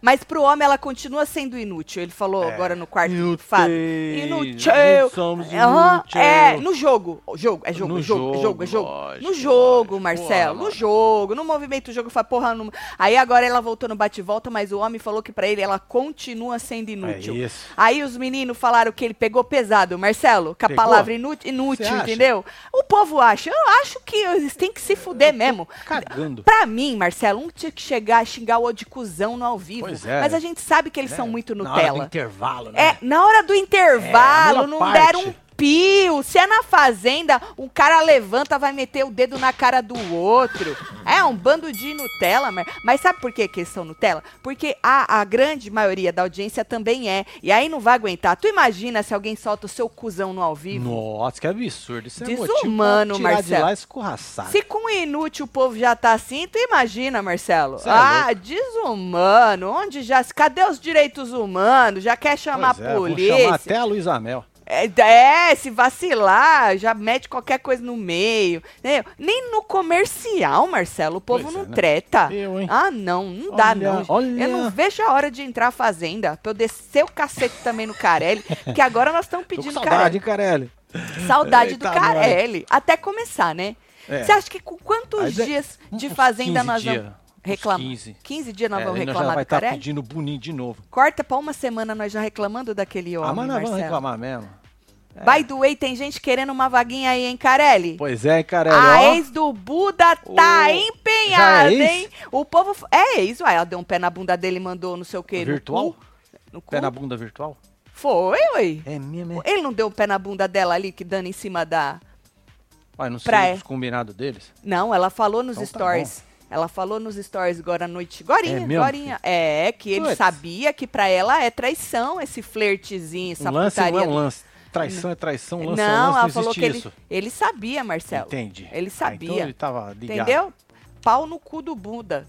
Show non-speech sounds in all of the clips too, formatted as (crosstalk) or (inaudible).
mas pro homem ela continua sendo inútil. Ele falou É. agora no quarto Inútil. fado. Inútil. Somos Aham, inútil. é, no jogo. Jogo, é jogo, No é jogo, é jogo, é jogo, lógico, no jogo, lógico. Marcelo, Porra, no jogo, no movimento do jogo, fala, porra, no... aí agora ela voltou no bate-volta, mas o homem falou que pra ele ela continua sendo inútil. É isso. Aí os meninos falaram que ele pegou pesado, Marcelo, com a Pegou? palavra inútil, inútil entendeu? O povo acha, eu acho que eles têm que se fuder mesmo. Cagando. Pra mim, Marcelo, um tinha que chegar e xingar o outro de cuzão no ao vivo. Pois é. Mas a gente sabe que eles são É, muito Na hora do Nutella. intervalo, né? É, na hora do intervalo, É, não melhor deram parte. um pio. Se é na fazenda, um cara levanta, vai meter o dedo na cara do outro. É um bando de Nutella, mas, mas sabe por que que eles são Nutella? Porque a, a grande maioria da audiência também é. E aí não vai aguentar. Tu imagina se alguém solta o seu cuzão no ao vivo? Nossa, que absurdo. Isso é Desumano, motivo Marcelo. de lá escorraçado. Se com inútil o povo já tá assim, tu imagina, Marcelo. Cê é ah, desumano. Onde já. Cadê os direitos humanos? Já quer chamar Pois a é, vão polícia? chamar até a Luísa Mel. É, é, se vacilar, já mete qualquer coisa no meio. entendeu? Nem no comercial, Marcelo, o povo Pois não é, né? treta. Eu, hein? Ah, não, não dá Olha, não. olha. Eu não vejo a hora de entrar a fazenda, pra eu descer o cacete também no Carelli, que agora nós estamos Tô com pedindo saudade, Carelli? Carelli. Saudade do Carelli. Até começar, né? É. Você acha que com quantos é- dias de fazenda 15 nós dia, vamos uns reclamar? 15. 15 dias nós É, vamos aí nós já reclamar vai do estar Carelli? pedindo boninho de novo. Corta pra uma semana nós já reclamando daquele homem, ah, mas nós vamos Marcelo. reclamar mesmo. By the way, tem gente querendo uma vaguinha aí, hein, Carelli? Pois é, Carelli. A ó. ex do Buda tá Ô, empenhada, já é hein? O povo. É ex, uai. Ela deu um pé na bunda dele e mandou não sei o quê. no Virtual? cu. No cu? Pé na bunda virtual? Foi, uai. É mesmo, é. Ele não deu um pé na bunda dela ali, que dando em cima da. Ué, não sei Praia. os combinados deles. Não, ela falou nos Então tá stories. ela falou nos stories agora à noite. Gorinha, É Gorinha. É, que ele Puts. sabia que pra ela é traição esse flertezinho, essa Um lance não putaria. é um lance. Traição é traição, lance não, é um lance, ela não falou que ele, isso. ele sabia, Marcelo. Entendi. Ele Ah, sabia. então ele tava ligado. Entendeu? Pau no cu do Buda.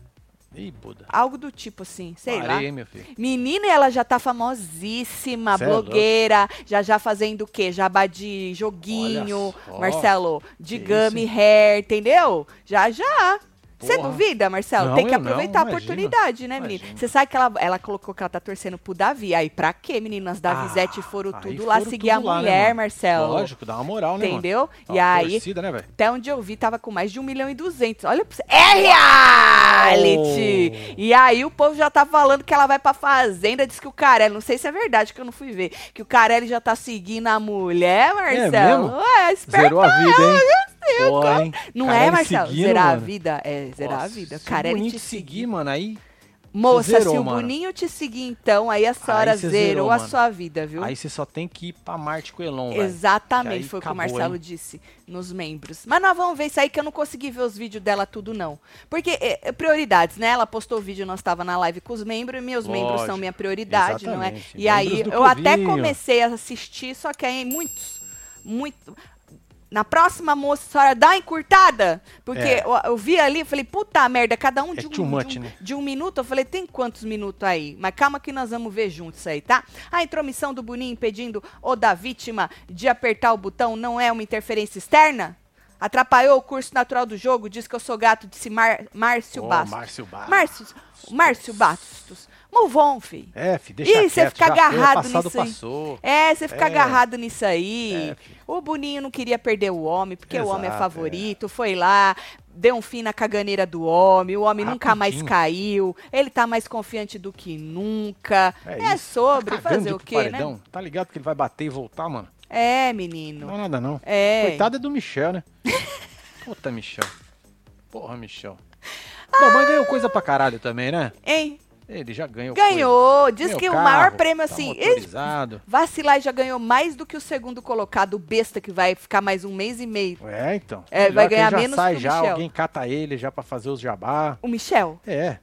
Ih, Buda. Algo do tipo assim, sei lá. Parei, meu filho. Menina, ela já tá famosíssima, Cê é blogueira, já já fazendo o quê? Jabá de joguinho. Marcelo, de gummy hair, entendeu? Já já. Você duvida, Marcelo? Não, Tem que eu não, aproveitar a oportunidade, né, menina? imagina. Você sabe que ela, ela colocou que ela tá torcendo pro Davi. Aí, pra quê, meninas? Da Ah, foram tudo lá foram seguir a tudo lá, né, mulher, mano? Marcelo. Lógico, dá uma moral, né, mano? Entendeu? Ó, E aí, Torcida, né, até onde eu vi, tava com mais de 1 milhão e 200. Olha pra você. É reality! Oh. E aí o povo já tá falando que ela vai pra fazenda, diz que o Carelli, não sei se é verdade, que eu não fui ver, que o Carelli já tá seguindo a mulher, Marcelo. mesmo? Ué, esperta Zerou a vida, ela, Porra, hein? Não é, Marcelo? seguindo, zerar a mano. vida? É, zerar a Nossa, vida. se o Carelli Boninho te seguir. mano, aí... Moça, zerou, se o mano. Boninho te seguir, então, aí a senhora Aí zerou, zerou, a sua vida, viu? Aí você só tem que ir pra Marte com o Elon. Exatamente, aí foi o que o Marcelo hein? disse nos membros. Mas nós vamos ver isso aí que eu não consegui ver os vídeos dela tudo, não. Porque é, é prioridades, né? Ela postou o vídeo, nós estava na live com os membros, e meus membros são Lógico. minha prioridade, não é? E aí Membros do eu até clubinho. comecei a assistir, só que aí muitos, muito. Na próxima, moça, a senhora dá encurtada? Porque É. eu, eu vi ali, falei, puta merda, cada um É de um, much, de, um, né? de um minuto. Eu falei, tem quantos minutos aí? Mas calma que nós vamos ver juntos isso aí, tá? A intromissão do Boninho impedindo o da vítima de apertar o botão não é uma interferência externa? Atrapalhou o curso natural do jogo? Diz que eu sou gato, disse Mar Márcio Ô, Bastos. Márcio Bastos. Márcio, Márcio Bastos. Move on, fi. É, fi, deixa Ih, você fica foi, agarrado passado nisso aí. passou. É, você fica É. agarrado nisso aí. É, filho. O Boninho não queria perder o homem, porque o homem é Exato, favorito, foi lá, deu um fim na caganeira do homem, o homem nunca mais Rapidinho. caiu, ele tá mais confiante do que nunca. É, isso. sobre Tá fazer o quê, né? paredão. Tá ligado que ele vai bater e voltar, mano? É, Não menino. é nada, não. É. Coitado é do Michel, né? (laughs) Puta, Michel. Porra, Michel. (laughs) Bom, mas ganhou coisa pra caralho também, né? Hein? Ele já ganhou coisa. Ganhou. Diz Ganhou que o carro, maior prêmio, tá assim. esse- motorizado. Vacilar e já ganhou mais do que o segundo colocado, o besta, que vai ficar mais um mês e meio. É, então. É, vai ganhar já menos sai que o já, Michel. alguém cata ele já pra fazer os jabá. O Michel? É.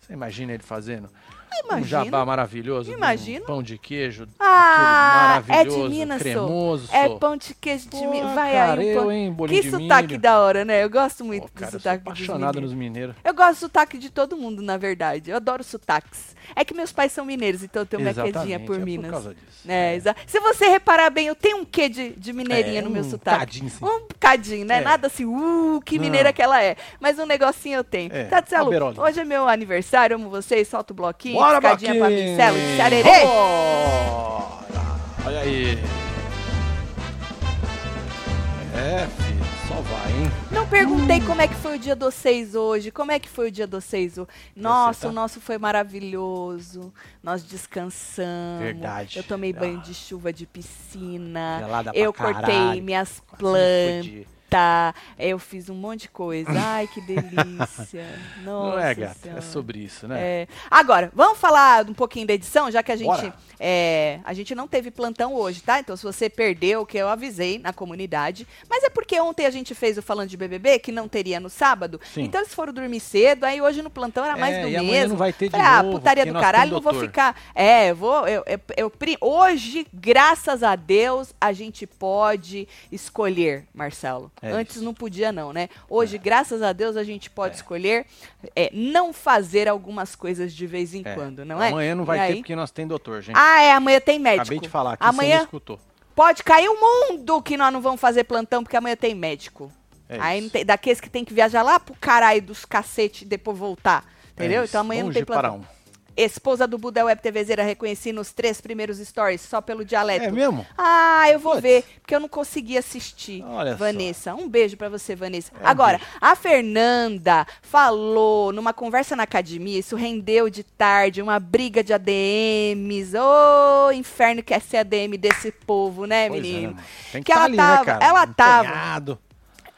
Você imagina ele fazendo um Imagino. jabá maravilhoso, Imagino. um pão de queijo, Ah, é de Minas, sou. cremoso. É pão de queijo de Minas. Vai cara, aí, um eu, pão- hein, Que de sotaque milho. da hora, né? Eu gosto muito Pô, do cara, eu sou sotaque apaixonado mineiros. nos mineiros. Eu gosto do sotaque de todo mundo, na verdade. Eu adoro sotaques. É que meus pais são mineiros, então eu tenho minha quedinha por é Minas. por causa disso. É, exa- Se você reparar bem, eu tenho um quê de, de mineirinha É, no meu um sotaque. cadinho, sim. Um cadinho, né? É. Nada assim, uh, que Não. mineira que ela é. Mas um negocinho eu tenho. É, uma berolinha. hoje é meu aniversário, amo vocês, solta o bloquinho. Bora, piscadinha pra mim, Celo! Olha aí. É, filho, só vai, hein? Não perguntei como é que foi o dia dos seis hoje. Como é que foi o dia dos seis hoje? Nossa, tá- o nosso foi maravilhoso. Nós descansamos. Verdade. Eu tomei Ah. banho de chuva de piscina. Gelada Eu cortei caralho. minhas plantas. Fudi. Eu fiz um monte de coisa. Ai, que delícia. Nossa (laughs) Não é, gata? Senhora. É sobre isso, né? É. Agora, vamos falar um pouquinho da edição, já que a gente, é, a gente não teve plantão hoje, tá? Então, se você perdeu, que eu avisei na comunidade. Mas é porque ontem a gente fez o Falando de BBB, que não teria no sábado. Sim. Então, eles foram dormir cedo, aí hoje no plantão era mais É, do e mesmo. não vai ter de Falei, ah, novo, putaria do caralho, não vou ficar. É, eu vou. Eu, eu, eu hoje, graças a Deus, a gente pode escolher, Marcelo. É Antes isso. não podia, não, né? Hoje, graças a Deus, a gente pode escolher é, não fazer algumas coisas de vez em É. quando, não é? Amanhã não E vai ter aí? porque nós tem doutor, gente. Ah, é, amanhã tem médico. Acabei de falar você amanhã não escutou. pode cair o mundo que nós não vamos fazer plantão, porque amanhã tem médico. É aí tem, daqueles que tem que viajar lá pro caralho dos cacete e depois voltar. Entendeu? É então amanhã Vamos não tem de para plantão. um. Esposa do Buda Web TVzeira reconheci nos três primeiros stories, só pelo dialeto. É mesmo? Ah, eu vou Putz. ver, porque eu não consegui assistir. Olha só. Vanessa, um beijo pra você, Vanessa. É, Agora, beijo. a Fernanda falou numa conversa na academia, isso rendeu de tarde, uma briga de ADMs. Ô, inferno que é ser ADM desse povo, né, Pois é, menino? mano. Tem que Que tá ela ali, tava- né, cara? ela tava-.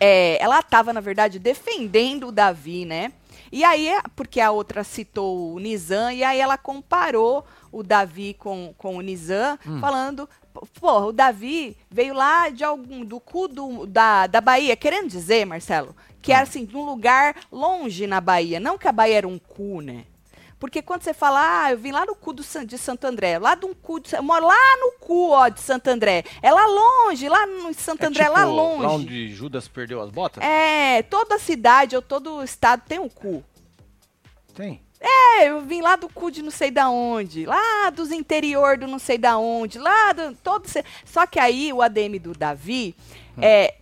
É, ela estava, na verdade, defendendo o Davi, né? E aí, porque a outra citou o Nizam, e aí ela comparou o Davi com, com o Nizam, Hum. falando, pô, o Davi veio lá de algum, do cu do- da, da Bahia, querendo dizer, Marcelo, que Hum. era assim, de um lugar longe na Bahia, não que a Bahia era um cu, né? Porque quando você fala, ah, eu vim lá no cu do de Santo André, lá de um cu, de, eu moro lá no cu, ó, de Santo André. É lá longe, lá no Santo É André, tipo lá longe. Lá onde Judas perdeu as botas? É, toda cidade ou todo estado tem um cu. Tem. É, eu vim lá do cu de não sei da onde, lá dos interior do não sei da onde, lá do todo. Só que aí o ADM do Davi Hum. é,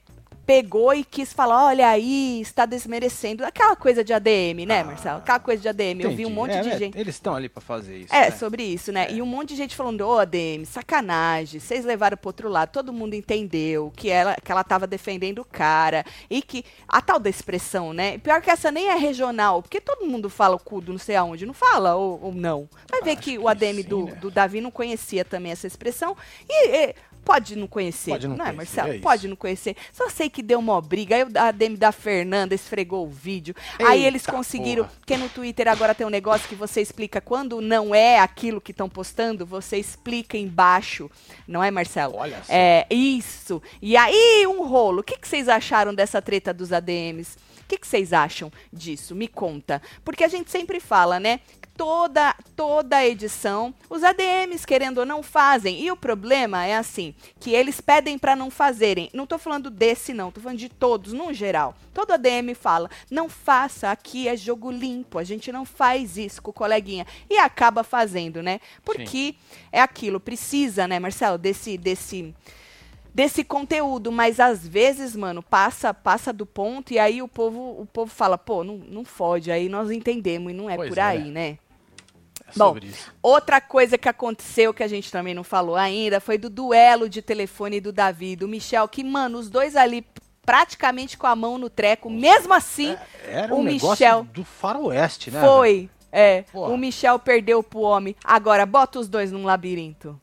pegou e quis falar, olha aí, está desmerecendo. Aquela coisa de ADM, né, Ah, Marcelo? Aquela coisa de ADM. Eu vi um Entendi. monte É, de é, gente. Eles estão ali pra fazer isso. É, né? sobre isso, né? E um monte de gente falando, ô ADM, sacanagem, vocês levaram pro outro lado, todo mundo entendeu que ela, que ela tava defendendo o cara, e que a tal da expressão, né? Pior que essa nem é regional, porque todo mundo fala o cu do não sei aonde, não fala ou, ou não. Vai ver Acho que que o ADM sim, do, né? do Davi não conhecia também essa expressão, e... e Pode não conhecer, Pode não é, conhecer, Marcelo? é. Pode não conhecer. Só sei que deu uma briga. Aí o ADM da Fernanda esfregou o vídeo. aí eles Eita conseguiram. porra. Porque no Twitter agora tem um negócio que você explica quando não é aquilo que estão postando, você explica embaixo. Não é, Marcelo? Olha só. É, isso. E aí, um rolo. O que, que vocês acharam dessa treta dos ADMs? O que, que vocês acham disso? Me conta. Porque a gente sempre fala, né? Toda, toda edição, os ADMs, querendo ou não, fazem. E o problema é assim, que eles pedem para não fazerem. Não tô falando desse, não. Tô falando de todos, no geral. Todo ADM fala, não faça, aqui é jogo limpo. A gente não faz isso com o coleguinha. E acaba fazendo, né? Porque é aquilo, precisa, né, Marcelo, desse, desse, desse conteúdo, mas às vezes, mano, passa passa do ponto e aí o povo o povo fala, pô, não, não fode, aí nós entendemos e não é Pois por é. aí, né? É Bom, sobre isso. Outra coisa que aconteceu que a gente também não falou ainda foi do duelo de telefone do Davi e do Michel, que, mano, os dois ali praticamente com a mão no treco, mesmo assim, Era o um Michel do faroeste, né? foi. É, Porra. o Michel perdeu pro homem. Agora, bota os dois num labirinto.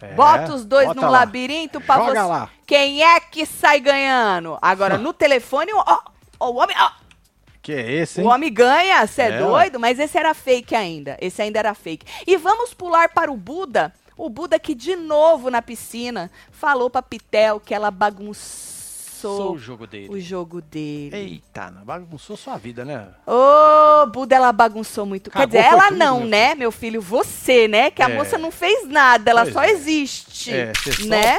É, Bota os dois bota num lá. labirinto pra Joga você. lá. Quem é que sai ganhando? Agora, (laughs) no telefone, ó, ó, o homem, ó, Que é esse, o hein? homem ganha, você é, É, doido? Mas esse era fake ainda. Esse ainda era fake. E vamos pular para o Buda. O Buda que, de novo, na piscina, falou pra Pitel que ela Sou bagunçou o jogo dele. o jogo dele. Eita, bagunçou sua vida, né? Ô, Buda, ela bagunçou muito. Quer dizer, ela tudo, não, meu né, meu filho? Você, né? Que a É. moça não fez nada, ela Pois só é. existe. É, você só- né?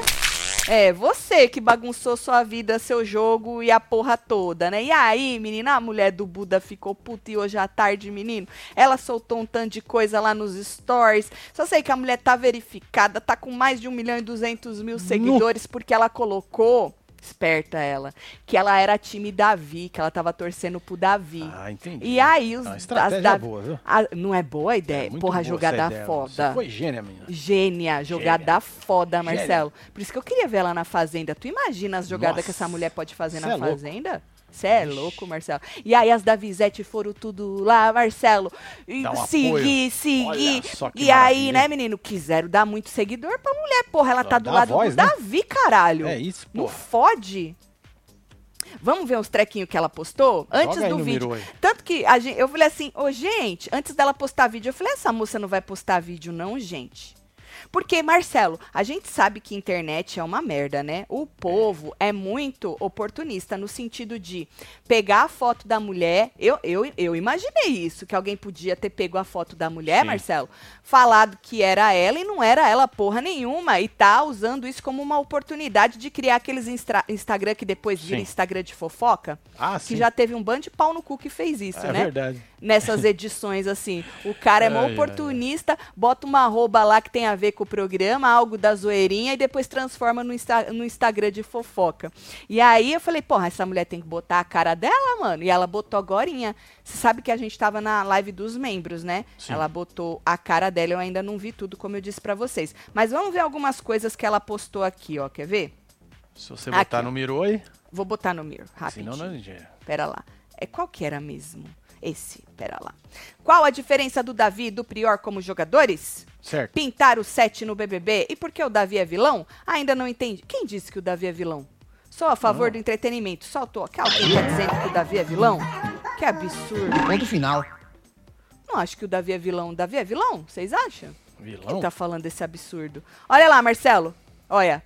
É, você que bagunçou sua vida, seu jogo e a porra toda, né? E aí, menina, a mulher do Buda ficou puta e hoje à tarde, menino, ela soltou um tanto de coisa lá nos stories. Só sei que a mulher tá verificada, tá com mais de 1 milhão e 200 mil seguidores, porque ela colocou Esperta ela. Que ela era time Davi, que ela tava torcendo pro Davi. Ah, entendi. E aí os as da- boa, viu? a- não é boa a ideia? É Porra, jogada foda. Você foi gênia, menina. Gênia, jogada foda, Gênia. Marcelo. Por isso que eu queria ver ela na Fazenda. Tu imagina as jogadas Nossa. que essa mulher pode fazer Cê na é louco. Você é louco, Marcelo. E aí as da Vizete foram tudo lá, Marcelo. E um seguir, seguir. E aí, né, menino? Quiseram dar muito seguidor pra mulher. Porra, ela tá do lado voz, do né? Davi, caralho. É isso, Não pô. fode. Vamos ver os trequinhos que ela postou? Antes Joga do vídeo. Tanto que gente, eu falei assim, ô gente, antes dela postar vídeo, eu falei, essa moça não vai postar vídeo não, gente. Porque, Marcelo, a gente sabe que internet é uma merda, né? O povo é muito oportunista no sentido de pegar a foto da mulher. Eu, eu, eu imaginei isso, que alguém podia ter pego a foto da mulher, Sim. Marcelo, falado que era ela e não era ela porra nenhuma. E tá usando isso como uma oportunidade de criar aqueles instra- Instagram que depois vira Sim. Instagram de fofoca. Ah, Que sim. já teve um bando de pau no cu que fez isso, é né? verdade. Nessas edições, assim. O cara é mó (laughs) Ai, ai, oportunista, bota uma arroba lá que tem a ver com o programa, algo da zoeirinha, e depois transforma no, Insta- no Instagram de fofoca. E aí eu falei, porra, essa mulher tem que botar a cara dela, mano. E ela botou agorinha. Você sabe que a gente tava na live dos membros, né? Sim. Ela botou a cara dela, eu ainda não vi tudo, como eu disse pra vocês. Mas vamos ver algumas coisas que ela postou aqui, ó. Quer ver? Se você Aqui, botar no Miru aí, Vou botar no mirror, rapidinho. senão não é. Pera lá. É qual que era mesmo? Esse, pera lá. Qual a diferença do Davi e do Prior como jogadores? Certo. Pintar o 7 no BBB e por que o Davi é vilão? Ainda não entendi. Quem disse que o Davi é vilão? Sou a favor do entretenimento. Só tô. Que alguém tá dizendo que o Davi é vilão? Que absurdo. Ponto final. Não acho que o Davi é vilão. O Davi é vilão? Vocês acham? Vilão? Quem tá falando desse absurdo? Olha lá, Marcelo. Olha.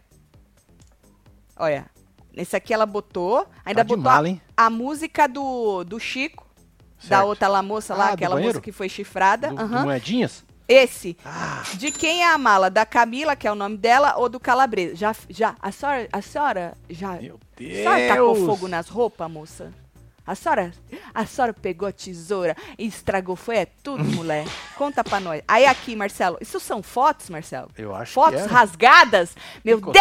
Olha. Nesse aqui ela botou. Ainda Tá botou mala, a- a, música do, do Chico. Da Certo. outra lá moça lá, Ah, do aquela moça que foi chifrada. Do, do aham. Moedinhas? Esse. Ah, De quem é a mala? Da Camila, que é o nome dela, ou do Calabresa? Já, já, a senhora, a senhora já, meu a Deus. senhora tacou fogo nas roupas, moça? A senhora, a senhora pegou a tesoura e estragou, foi é tudo, (laughs) mulher? Conta pra nós. Aí aqui, Marcelo, isso são fotos, Marcelo? Eu acho Fotos que era. rasgadas? Meu Deus,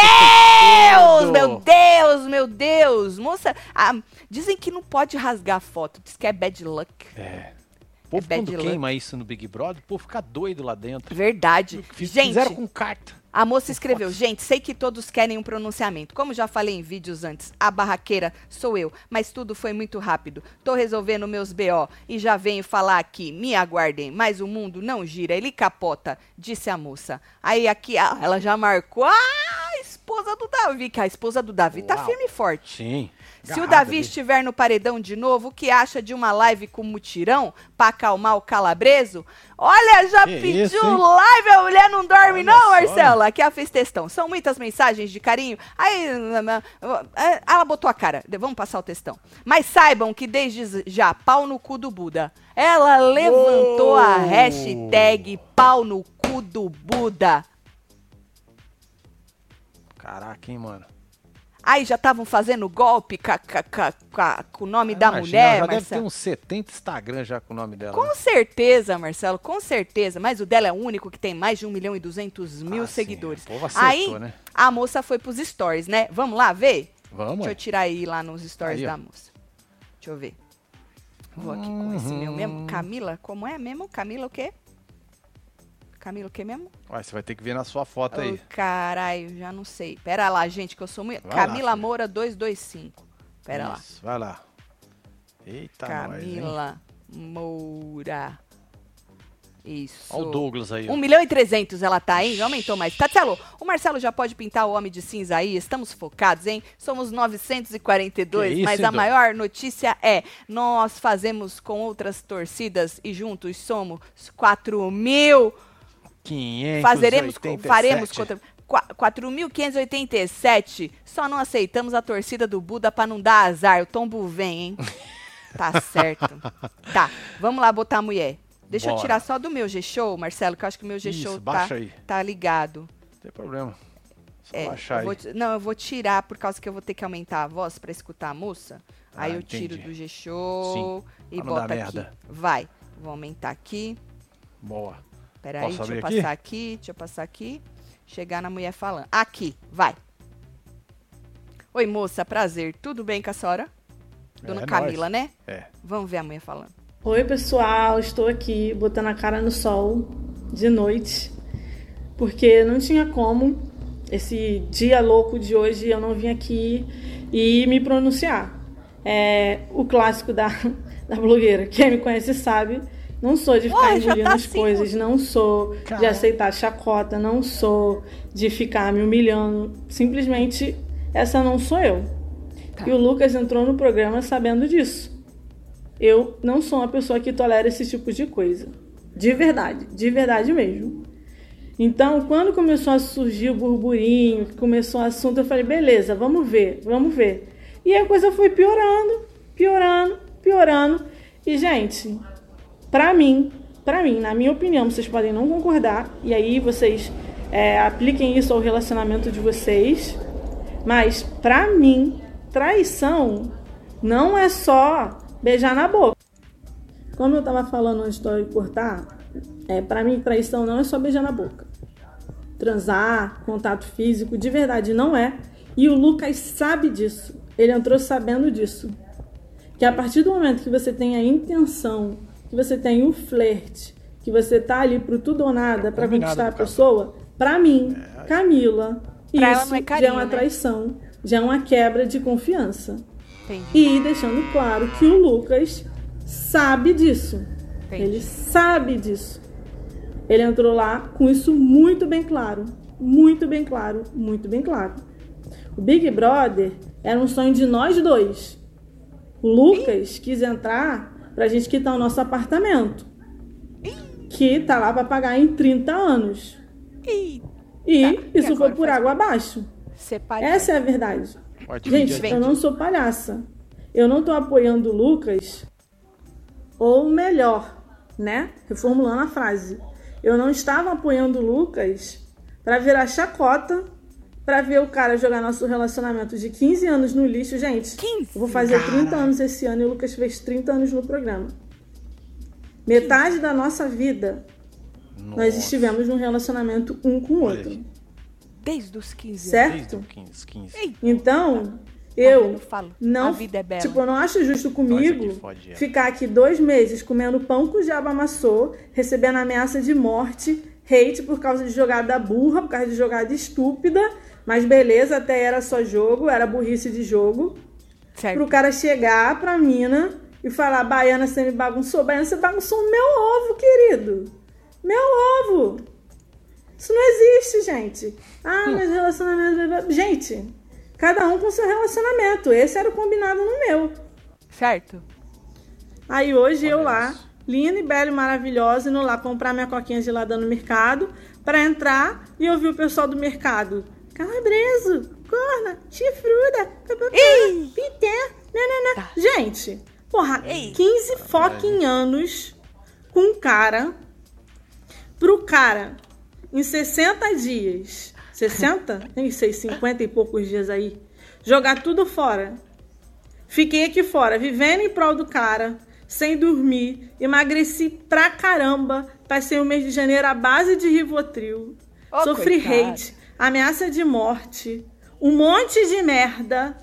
tudo. meu Deus, meu Deus. Moça, ah, dizem que não pode rasgar foto, diz que é bad luck. É. O povo bad quando luck. queima isso no Big Brother, o povo fica doido lá dentro. Verdade. Fiz- Gente, Fizeram com carta. A moça escreveu: Gente, sei que todos querem um pronunciamento. Como já falei em vídeos antes, a barraqueira sou eu, mas tudo foi muito rápido. Tô resolvendo meus BO e já venho falar aqui. Me aguardem, mas o mundo não gira, ele capota, disse a moça. Aí aqui, ah, ela já marcou a esposa do Davi, que a esposa do Davi tá Uau. firme e forte. Sim. Se o Davi ali. estiver no paredão de novo, o que acha de uma live com mutirão pra acalmar o calabreso? Olha, já Que pediu isso, live, a mulher não dorme Olha não, só, Marcela. Aqui é a fez textão. São muitas mensagens de carinho. Aí, ela botou a cara. Vamos passar o textão. Mas saibam que desde já, pau no cu do Buda. Ela levantou a Uou. hashtag pau no cu do Buda. Caraca, hein, mano. Aí já estavam fazendo golpe ca- com o nome da Imagina, mulher, ela já deve ter Marcelo. uns 70 Instagram já com o nome dela. Com né? certeza, Marcelo, com certeza. Mas o dela é o único que tem mais de 1 milhão e 200 mil Ah, sim, seguidores. o povo acertou, Aí, né? a moça foi pros stories, né? Vamos lá ver? Vamos, Deixa eu tirar aí lá nos stories Aí, ó. da moça. Deixa eu ver. Vou aqui com esse meu Uhum. mesmo. Camila, como é mesmo? Camila o quê? Camila o quê mesmo? Ué, você vai ter que ver na sua foto aí. Ô, caralho, já não sei. Pera lá, gente, que eu sou muito. Vai lá, Camila filha. Moura 225. Pera lá. Isso, vai lá. Eita, nós? Camila Moura. Isso. Olha o Douglas aí. ó. 1 milhão e 300 ela tá, hein? Já aumentou mais. Tatselo, o Marcelo já pode pintar o Homem de Cinza aí? Estamos focados, hein? Somos 942, Que isso, mas a maior notícia é, nós fazemos com outras torcidas e juntos somos 4 mil. 587. Fazeremos, faremos contra... qua- 4.587. Só não aceitamos a torcida do Buda pra não dar azar. O tombo vem, hein? Tá (laughs) certo. Tá, vamos lá botar a mulher. Deixa eu Bora. tirar só do meu G-Show, Marcelo, que eu acho que o meu G-Show tá, aí. tá ligado. Não tem problema. Só É, baixar eu aí. vou não, eu vou tirar por causa que eu vou ter que aumentar a voz pra escutar a moça. Aí Ah, eu tiro entendi. do G-Show e boto aqui. merda. Vai. Vou aumentar aqui. Boa. Peraí, Posso deixa eu aqui? passar aqui? Deixa eu passar aqui. Chegar na mulher falando. Aqui, vai. Oi, moça, prazer. Tudo bem com a senhora? Dona É Camila, nóis. né? É. Vamos ver a mulher falando. Oi, pessoal, estou aqui botando a cara no sol de noite, porque não tinha como esse dia louco de hoje eu não vim aqui e me pronunciar. É o clássico da, (laughs) da blogueira. Quem me conhece sabe, não sou de ficar Ué, já engolindo tá as assim, coisas, não sou de Caramba. aceitar chacota, não sou de ficar me humilhando. Simplesmente essa não sou eu. Tá. E o Lucas entrou no programa sabendo disso. Eu não sou uma pessoa que tolera esse tipo de coisa. De verdade, de verdade mesmo. Então, quando começou a surgir o burburinho, que começou o assunto, eu falei, beleza, vamos ver, vamos ver. E a coisa foi piorando, piorando, piorando. E, gente, pra mim, pra mim, na minha opinião, vocês podem não concordar, e aí vocês é, apliquem isso ao relacionamento de vocês. Mas, pra mim, traição não é só beijar na boca. Como eu tava falando antes de eu cortar, é, para mim, traição não é só beijar na boca. Transar, contato físico, de verdade não é. E o Lucas sabe disso. Ele entrou sabendo disso. Que a partir do momento que você tem a intenção, que você tem o flerte, que você tá ali pro tudo ou nada pra Combinado conquistar a pessoa, pra mim, Camila, Pra isso é já é carinho, uma né? traição, já é uma quebra de confiança. Entendi. E deixando claro que o Lucas sabe disso. Entendi. Ele sabe disso. Ele entrou lá com isso muito bem claro. Muito bem claro, muito bem claro. O Big Brother era um sonho de nós dois. O Lucas quis entrar pra gente quitar o nosso apartamento. Que tá lá pra pagar em 30 anos. E Tá, e isso foi por água abaixo. separe. Essa é a verdade. Pode Gente, eu não sou palhaça. Eu não tô apoiando o Lucas. Ou melhor, né? Reformulando a frase. Eu não estava apoiando o Lucas pra virar chacota, pra ver o cara jogar nosso relacionamento de 15 anos no lixo. Gente, 15? eu vou fazer 30 Caralho. anos esse ano e o Lucas fez 30 anos no programa. Metade da nossa vida nós Nossa. estivemos num relacionamento um com o outro. Desde os 15 Certo? Desde o 15, 15. Ei, Então, Tá eu não, a vida é bela. tipo, eu não acho justo comigo fode, é. ficar aqui dois meses comendo pão que o diabo amassou, recebendo ameaça de morte, hate por causa de jogada burra, por causa de jogada estúpida, mas beleza, até era só jogo, era burrice de jogo, certo. pro cara chegar pra mina e falar, Baiana, você me bagunçou, Baiana, você bagunçou o meu ovo, querido, meu ovo. Isso não existe, gente. Ah, mas relacionamento... Gente, cada um com seu relacionamento. Esse era o combinado no meu. Certo. Aí hoje eu lá, isso. linda e bela e maravilhosa, indo lá comprar minha coquinha gelada no mercado, pra entrar e ouvir o pessoal do mercado. Calabreso, corna, chifruda, papapá, Ih! pité, nananã. Tá. Gente, porra, Ei. 15 fucking anos com um cara, pro cara, em 60 dias, 60? Nem sei, 50 e poucos dias aí, jogar tudo fora. Fiquei aqui fora, vivendo em prol do cara, sem dormir, emagreci pra caramba, passei o mês de janeiro à base de Rivotril, Ô, sofri coitada. hate, ameaça de morte, um monte de merda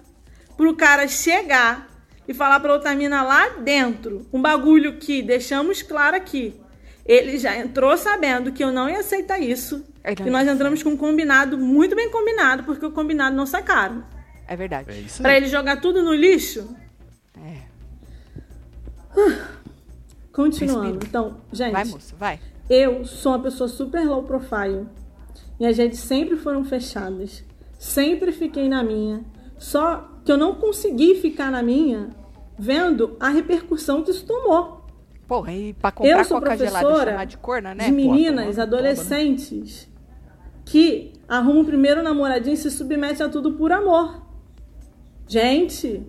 pro cara chegar e falar pra outra mina lá dentro, um bagulho que deixamos claro aqui. Ele já entrou sabendo que eu não ia aceitar isso. Não E nós entramos com um combinado, muito bem combinado, porque o combinado não sai caro. É verdade. É isso Pra ele jogar tudo no lixo? É. Continuando. Respira. Então, gente, Vai, moça, vai. eu sou uma pessoa super low profile. E as redes sempre foram fechadas. Sempre fiquei na minha. Só que eu não consegui ficar na minha vendo a repercussão que isso tomou. Porra, e pra comprar eu sou coca gelada e professora chamar de corna, né? de meninas, tomando adolescentes, que arrumam o primeiro namoradinho e se submetem a tudo por amor. Gente,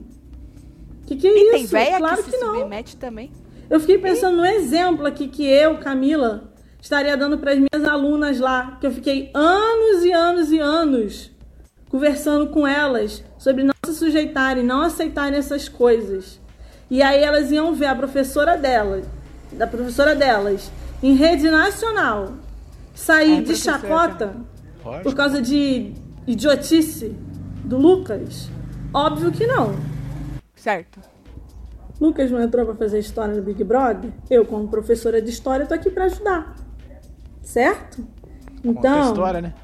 que que é E isso? tem véia claro que que, se não. submete também. Eu fiquei pensando no exemplo aqui que eu, Camila, estaria dando para as minhas alunas lá, que eu fiquei anos e anos e anos conversando com elas sobre não se sujeitarem, não aceitarem essas coisas. E aí elas iam ver a professora delas, da professora delas, em rede nacional, sair É, de chacota Lógico. por causa de idiotice do Lucas. Óbvio que não. Certo. Lucas não entrou para fazer história no Big Brother? Eu, como professora de história, tô aqui para ajudar. Certo? Conta a Então, história, né?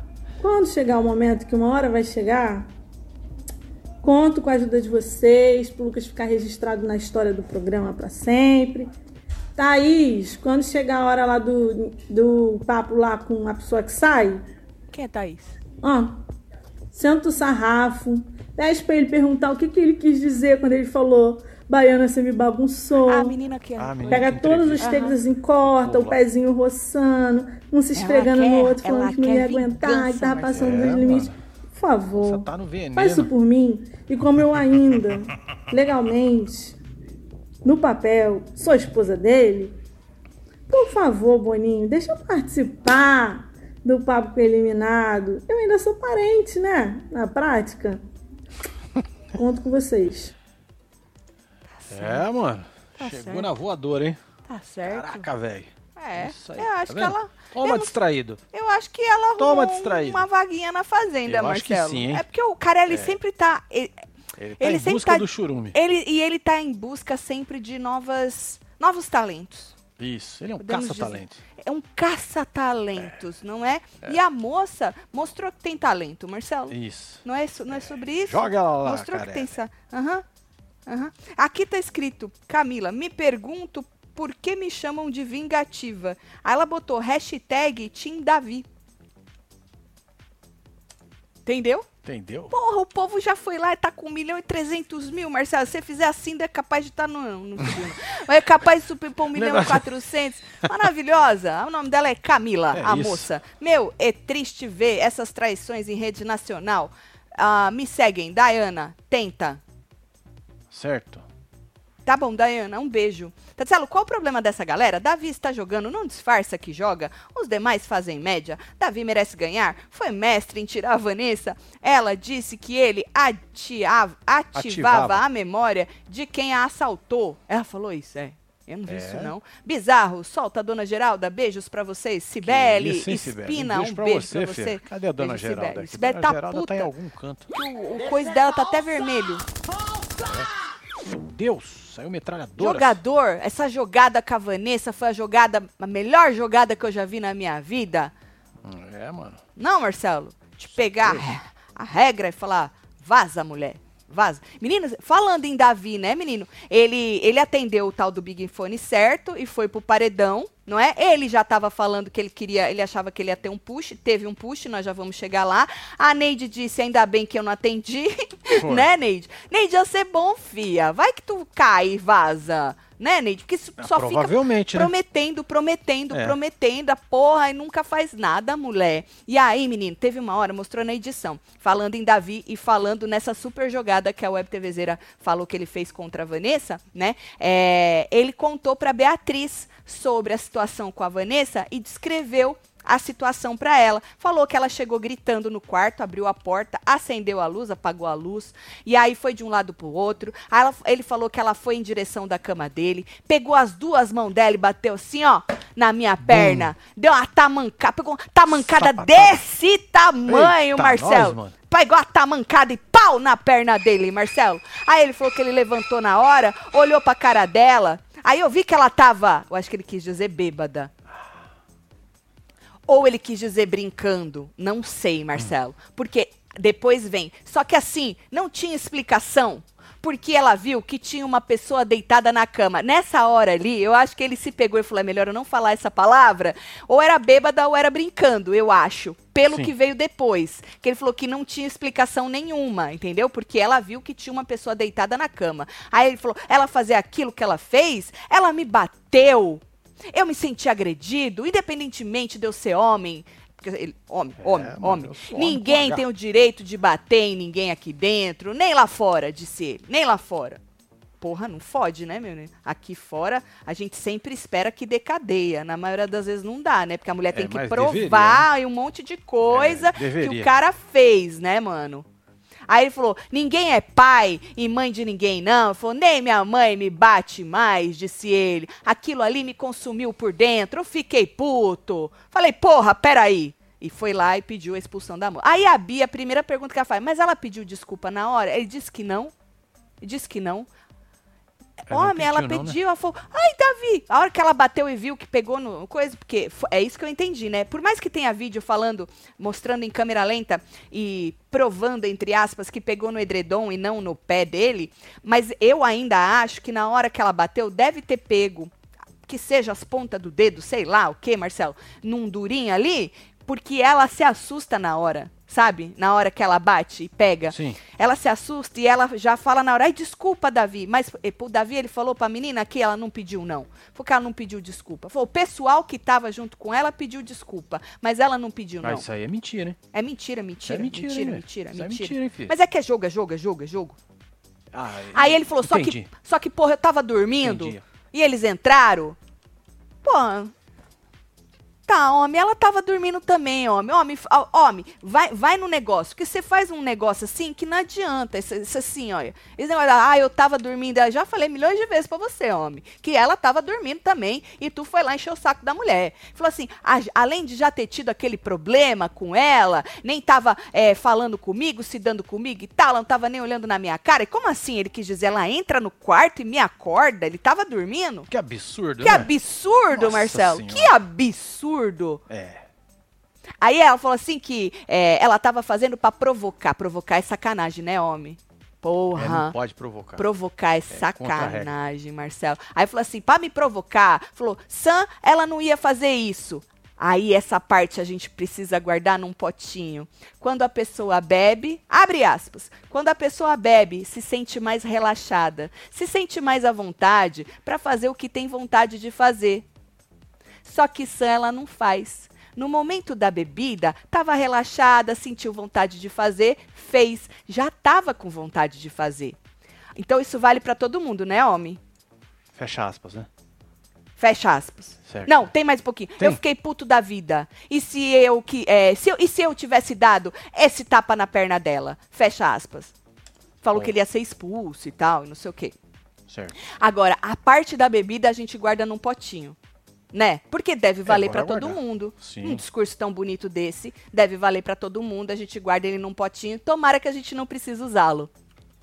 quando chegar o momento que uma hora vai chegar, conto com a ajuda de vocês, pro Lucas ficar registrado na história do programa para sempre. Thaís, quando chegar a hora lá do, do papo lá com a pessoa que sai, Quem é Thaís? ó, senta o sarrafo, pede pra ele perguntar o que, que ele quis dizer quando ele falou Baiana, você me bagunçou. A menina que é. Ah, menina. Pega que todos os entrevista. tegos assim, corta, o pezinho roçando, um se esfregando quer- no outro, falando que não ia aguentar, que tava passando É, dos limites. mano. Por favor. Você tá no veneno. Faz isso por mim. E como eu ainda, (laughs) legalmente, no papel, sou esposa dele, por favor, Boninho, deixa eu participar do papo com o eliminado. Eu ainda sou parente, né? Na prática. Conto com vocês. É, mano. Tá Chegou certo. na voadora, hein? Tá certo. Caraca, velho. É. Isso aí, Eu acho tá que ela. Toma eu distraído. Eu acho que ela Toma distraído. uma vaguinha na fazenda, Eu acho que Marcelo. sim, hein? É porque o cara ele sempre tá. Ele, Ele tá Ele em busca tá- do churume. ele- e ele tá em busca sempre de novas, novos talentos. Isso, ele é um Podemos caça-talento. É um caça-talentos, não é? E a moça mostrou que tem talento, Marcelo. Isso. Não é, não é sobre isso? Joga ela lá, Mostrou que Carelli. tem essa. Aham. Aqui tá escrito, Camila, me pergunto por que me chamam de vingativa. Aí ela botou hashtag Team Davi. Entendeu? Entendeu? Porra, o povo já foi lá e tá com 1 milhão e 300 mil, Marcelo. Se você fizer assim, é capaz de estar no, no segundo. Mas é capaz de pra 1 milhão e Negócio- 400. Maravilhosa. O nome dela é Camila, É a isso. moça. Meu, é triste ver essas traições em rede nacional. Ah, me seguem, Diana, tenta. Certo. Tá bom, Dayana, um beijo. Tatselo, qual o problema dessa galera? Davi está jogando, não disfarça que joga. Os demais fazem média. Davi merece ganhar. Foi mestre em tirar a Vanessa. Ela disse que ele atiava- ativava, Ativava. a memória de quem a assaltou. Ela falou isso, é. Eu não vi É. isso, não. Bizarro, solta a dona Geralda. Beijos pra vocês. Cibele, isso, hein, Cibele? Espina, beijo um pra beijo você, pra você. Cadê a dona Beijo, Geralda? Dona tá Geralda puta. tá em algum canto. O, o coisa dela tá até vermelho. Meu Deus, saiu metralhadora. Jogador, essa jogada com a Vanessa foi a jogada, a melhor jogada que eu já vi na minha vida. É, mano. Não, Marcelo? De pegar a regra e falar, vaza, mulher. Vaza. Meninas, falando em Davi, né, menino? Ele, ele atendeu o tal do Big Fone certo e foi pro paredão, não é? Ele já tava falando que ele queria, ele achava que ele ia ter um push, teve um push, nós já vamos chegar lá. A Neide disse, ainda bem que eu não atendi, Foi. (laughs) né, Neide? Neide, ia ser bom, fia. Vai que tu cai e vaza, né, Neide? Porque isso Ah, só fica né? prometendo, prometendo, É. prometendo a porra e nunca faz nada, mulher. E aí, menino, teve uma hora, mostrou na edição, falando em Davi e falando nessa super jogada que a Web TVzeira falou que ele fez contra a Vanessa, né? É, ele contou pra Beatriz sobre a situação com a Vanessa e descreveu a situação pra ela. Falou que ela chegou gritando no quarto, abriu a porta, acendeu a luz, apagou a luz, e aí foi de um lado pro outro. Aí ela- ele falou que ela foi em direção da cama dele, pegou as duas mãos dela e bateu assim, ó, na minha perna. Deu uma tamancada, pegou uma tamancada Sapatada. desse tamanho, Eita, Marcelo. nós. Pegou a tamancada e pau na perna dele, Marcelo. Aí ele falou que ele levantou na hora, olhou pra cara dela. Aí eu vi que ela tava, eu acho que ele quis dizer bêbada. Ou ele quis dizer brincando, não sei, Marcelo. Porque depois vem. Só que assim, não tinha explicação. Porque ela viu que tinha uma pessoa deitada na cama. Nessa hora ali, eu acho que ele se pegou e falou: é melhor eu não falar essa palavra. Ou era bêbada ou era brincando, eu acho. Pelo Sim. que veio depois. Que ele falou que não tinha explicação nenhuma, entendeu? Porque ela viu que tinha uma pessoa deitada na cama. Aí ele falou: ela fazer aquilo que ela fez, ela me bateu. Eu me senti agredido, independentemente de eu ser homem. Porque ele, homem, homem, mano, homem. homem Ninguém tem o direito de bater em ninguém aqui dentro, nem lá fora, disse ele. Nem lá fora. Porra, não fode, né, meu? Aqui fora, a gente sempre espera que dê cadeia. Na maioria das vezes não dá, né? Porque a mulher tem que provar e um monte de coisa É, que deveria. o cara fez, né, mano? Aí ele falou: ninguém é pai e mãe de ninguém, não. Ele falou: nem minha mãe me bate mais, disse ele. Aquilo ali me consumiu por dentro, eu fiquei puto. Falei: porra, peraí. E foi lá e pediu a expulsão da moça. Aí a Bia, a primeira pergunta que ela faz, mas ela pediu desculpa na hora? Ele disse que não. Ele disse que não. Ela Homem, ela pediu, não, né? pediu, ela falou, ai, Davi. A hora que ela bateu e viu que pegou no coisa, porque é isso que eu entendi, né? Por mais que tenha vídeo falando, mostrando em câmera lenta e provando, entre aspas, que pegou no edredom e não no pé dele, mas eu ainda acho que na hora que ela bateu, deve ter pego, que seja as pontas do dedo, sei lá o que, Marcelo, num durinho ali, porque ela se assusta na hora. Sabe? Na hora que ela bate e pega. Sim. Ela se assusta e ela já fala na hora, ai, desculpa, Davi. Mas eh, o Davi, ele falou pra menina que ela não pediu, não. Foi que ela não pediu desculpa. Foi o pessoal que tava junto com ela pediu desculpa. Mas ela não pediu, não. Mas isso aí é mentira, hein? É mentira, mentira, Isso é mentira, mentira, hein, mentira? Isso é mentira. mentira? Mas é que é jogo, é jogo, é jogo, é jogo. Ah, Aí ele falou, só que, só que, porra, eu tava dormindo Entendi. e eles entraram. Pô. Tá, homem, ela tava dormindo também, homem. Homem, homem vai, vai no negócio. Porque você faz um negócio assim que não adianta. Isso, isso assim, olha. Esse negócio, ah, eu tava dormindo. Eu já falei milhões de vezes pra você, homem. Que ela tava dormindo também. E tu foi lá encher o saco da mulher. Falou assim: a- além de já ter tido aquele problema com ela, nem tava é, falando comigo, se dando comigo e tal, não tava nem olhando na minha cara. E como assim? Ele quis dizer, ela entra no quarto e me acorda? Ele tava dormindo? Que absurdo, Que né? absurdo, Nossa Marcelo. Senhora. Que absurdo. É. Aí ela falou assim que é, ela tava fazendo pra provocar. Provocar é sacanagem, né, homem? É, Porra. não pode provocar. Provocar é regra. sacanagem, Marcelo. Aí falou assim, pra me provocar, falou, Sam, ela não ia fazer isso. Aí essa parte a gente precisa guardar num potinho. Quando a pessoa bebe, abre aspas. Quando a pessoa bebe, se sente mais relaxada, se sente mais à vontade pra fazer o que tem vontade de fazer. Só que Sam ela não faz. No momento da bebida, estava relaxada, sentiu vontade de fazer, fez, já estava com vontade de fazer. Então isso vale para todo mundo, né, homem? Fecha aspas, né? Fecha aspas. Certo. Não, tem mais um pouquinho. Tem? Eu fiquei puto da vida. E se eu que é, se eu, e se eu tivesse dado esse tapa na perna dela? Fecha aspas. Falou Bom. que ele ia ser expulso e tal, e não sei o quê. Certo. Agora, a parte da bebida a gente guarda num potinho. Né? Porque deve valer bora pra todo mundo. Sim. Um discurso tão bonito desse deve valer pra todo mundo. A gente guarda ele num potinho. Tomara que a gente não precise usá-lo.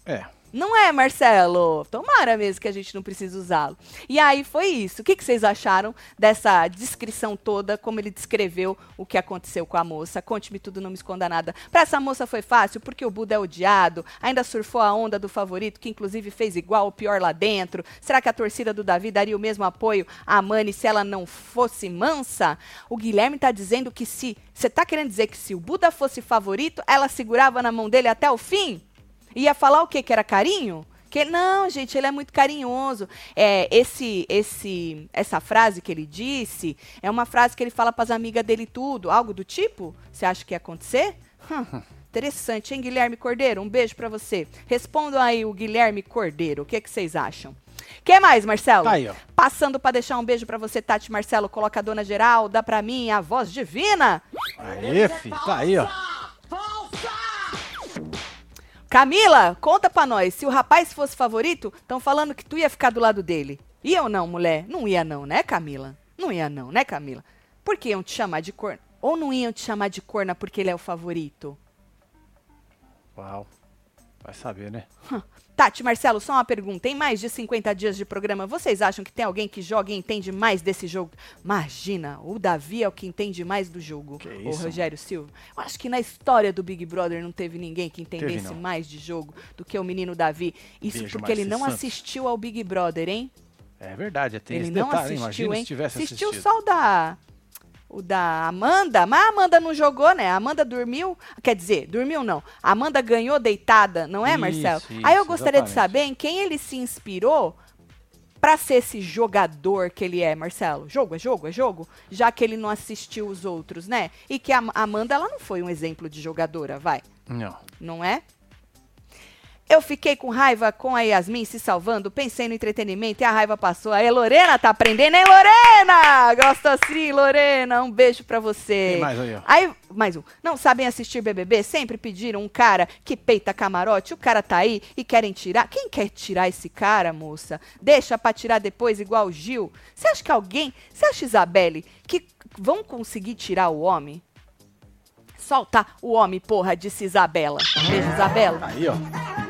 É. Não é, Marcelo? Tomara mesmo que a gente não precise usá-lo. E aí foi isso. O que, que vocês acharam dessa descrição toda, como ele descreveu o que aconteceu com a moça? Conte-me tudo, não me esconda nada. Pra essa moça foi fácil, porque o Buda é odiado, ainda surfou a onda do favorito, que inclusive fez igual ou pior lá dentro. Será que a torcida do Davi daria o mesmo apoio à Mani se ela não fosse mansa? O Guilherme tá dizendo que se. Você tá querendo dizer que se o Buda fosse favorito, ela segurava na mão dele até o fim? Ia falar o quê? Que era carinho? Que não, gente, ele é muito carinhoso. É, esse, esse, essa frase que ele disse é uma frase que ele fala para as amigas dele tudo, algo do tipo. Você acha que ia acontecer? Hum, interessante, hein, Guilherme Cordeiro? Um beijo para você. Respondam aí o Guilherme Cordeiro. O que, que vocês acham? que mais, Marcelo? Tá aí, ó. Passando para deixar um beijo para você, Tati Marcelo. Coloca a dona geral, dá para mim a voz divina. Aê, fi. Tá aí, ó. Camila, conta pra nós. Se o rapaz fosse favorito, estão falando que tu ia ficar do lado dele. Ia ou não, mulher? Não ia não, né, Camila? Não ia não, né, Camila? Por que iam te chamar de corna? Ou não iam te chamar de corna porque ele é o favorito? Uau. Vai saber, né? Tati, Marcelo, só uma pergunta. Em mais de 50 dias de programa, vocês acham que tem alguém que joga e entende mais desse jogo? Imagina, o Davi é o que entende mais do jogo. Que o isso, Rogério Silva. Eu acho que na história do Big Brother não teve ninguém que entendesse não. mais de jogo do que o menino Davi. Isso Beijo, porque ele não Santos. assistiu ao Big Brother, hein? É verdade, tem ele esse não detalhe, hein? assistiu, Imagina hein? se tivesse assistiu assistido. só o da o da Amanda, mas a Amanda não jogou, né? A Amanda dormiu, quer dizer, dormiu não. A Amanda ganhou deitada, não é, Isso, Marcelo? isso, Aí eu gostaria de exatamente. saber em quem ele se inspirou pra ser esse jogador que ele é, Marcelo. Jogo é jogo, é jogo, já que ele não assistiu os outros, né? E que a a Amanda ela não foi um exemplo de jogadora, vai Não. não é? Eu fiquei com raiva com a Yasmin se salvando, pensei no entretenimento e a raiva passou. Aí, Lorena, tá aprendendo, hein, Lorena? Gosto assim, Lorena. Um beijo pra você. Tem mais aí, ó. Aí, mais um. Não sabem assistir BBB? Sempre pediram um cara que peita camarote. O cara tá aí e querem tirar. Quem quer tirar esse cara, moça? Deixa pra tirar depois, igual o Gil. Você acha que alguém. Você acha, Isabelle, que vão conseguir tirar o homem? Solta o homem, porra, disse Isabela. Beijo, Isabela. Aí, ó.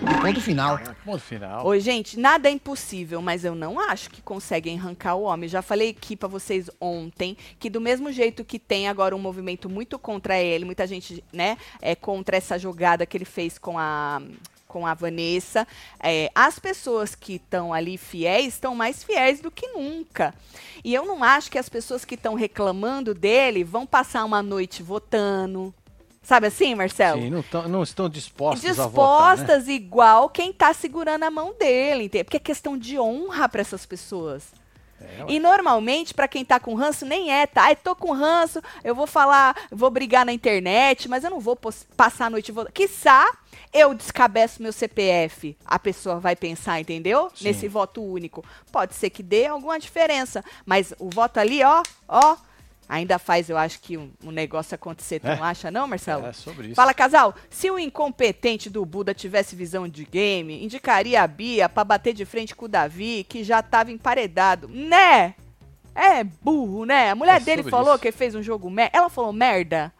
Ponto final. Ponto final. Oi, gente, nada é impossível, mas eu não acho que conseguem arrancar o homem. Já falei aqui pra vocês ontem que do mesmo jeito que tem agora um movimento muito contra ele, muita gente, né, é contra essa jogada que ele fez com a com a Vanessa, é, as pessoas que estão ali fiéis estão mais fiéis do que nunca. E eu não acho que as pessoas que estão reclamando dele vão passar uma noite votando, Sabe assim, Marcelo? Sim, não, tão, não estão dispostas, a votar, né? Dispostas igual quem tá segurando a mão dele, entende? Porque é questão de honra para essas pessoas. É. E normalmente, pra quem tá com ranço, nem é, tá? Ai, tô com ranço, eu vou falar, vou brigar na internet, mas eu não vou passar a noite votando. Quiçá, eu descabeço meu CPF. A pessoa vai pensar, entendeu? Sim. Nesse voto único. Pode ser que dê alguma diferença, mas o voto ali, ó, ó, ainda faz, eu acho que um, um negócio acontecer. Tu É. não acha, não, Marcelo? É sobre isso. Fala, casal. Se o incompetente do Buda tivesse visão de game, indicaria a Bia pra bater de frente com o Davi, que já tava emparedado. Né? É burro, né? A mulher É dele falou isso. que fez um jogo merda. Ela falou merda.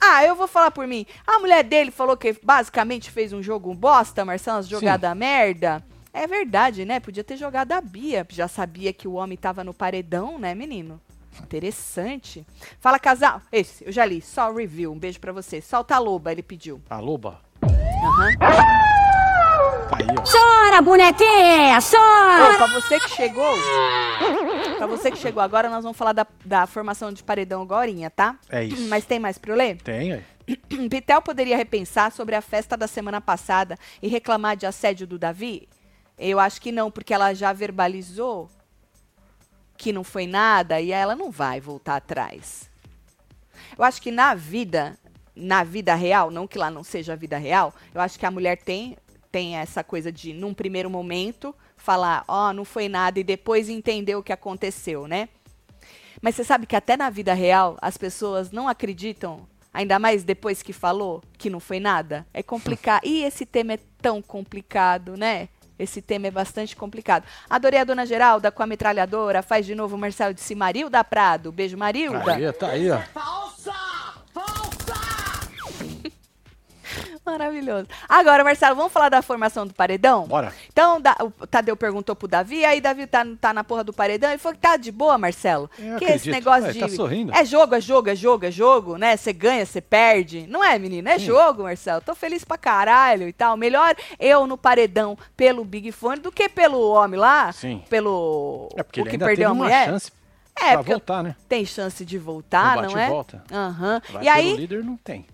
Ah, eu vou falar por mim. A mulher dele falou que basicamente fez um jogo bosta, Marcelo, umas jogadas merda. É verdade, né? Podia ter jogado a Bia. Já sabia que o homem tava no paredão, né, menino? Interessante. Fala, casal. Esse, eu já li. Só review. Um beijo pra você. Solta a loba, ele pediu. A loba. Aí, ó. Chora, bonequinha, chora! Ô, pra você que chegou. Pra você que chegou agora, nós vamos falar da, da formação de paredão agorinha, tá? É isso. Mas tem mais pra eu ler? Tem aí. (clears throat) Pitel poderia repensar sobre a festa da semana passada e reclamar de assédio do Davi? Eu acho que não, porque ela já verbalizou que não foi nada e ela não vai voltar atrás. Eu acho que na vida, na vida real, não que lá não seja a vida real, eu acho que a mulher tem tem essa coisa de num primeiro momento falar, ó, não foi nada e depois entender o que aconteceu, né? Mas você sabe que até na vida real as pessoas não acreditam, ainda mais depois que falou que não foi nada. É complicado. (laughs) E esse tema é tão complicado, né? Esse tema é bastante complicado. Adorei a dona Geralda com a metralhadora. Faz de novo o Marcelo de Marilda Prado. Beijo, Marilda. Aí, tá aí, ó. Maravilhoso. Agora, Marcelo, vamos falar da formação do paredão? Bora. Então, da- o Tadeu perguntou pro Davi, aí Davi tá, tá na porra do paredão, ele falou que tá de boa, Marcelo. Eu que esse acredito. negócio Ué, de. tá sorrindo? É jogo, é jogo, é jogo, é jogo, né? Você ganha, você perde. Não é, menino? É Sim. jogo, Marcelo. Tô feliz pra caralho e tal. Melhor eu no paredão pelo Big Fone do que pelo homem lá. Sim. Pelo. É porque o ele que ainda perdeu teve a uma mulher. chance É, pra voltar, né? tem chance de voltar, não bate é? e volta. Aham. Vai E aí, líder não tem.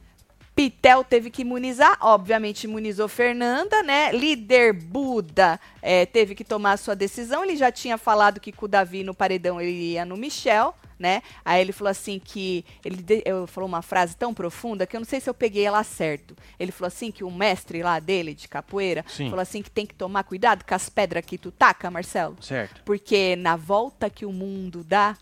Pitel teve que imunizar, obviamente imunizou Fernanda, né? Líder Buda eh, teve que tomar a sua decisão. Ele já tinha falado que com o Davi no paredão ele ia no Michel, né? Aí ele falou assim que ele de- eu falou uma frase tão profunda que eu não sei se eu peguei ela certo. Ele falou assim que o mestre lá dele de capoeira Sim. falou assim que tem que tomar cuidado com as pedras que tu taca, Marcelo, Certo. porque na volta que o mundo dá,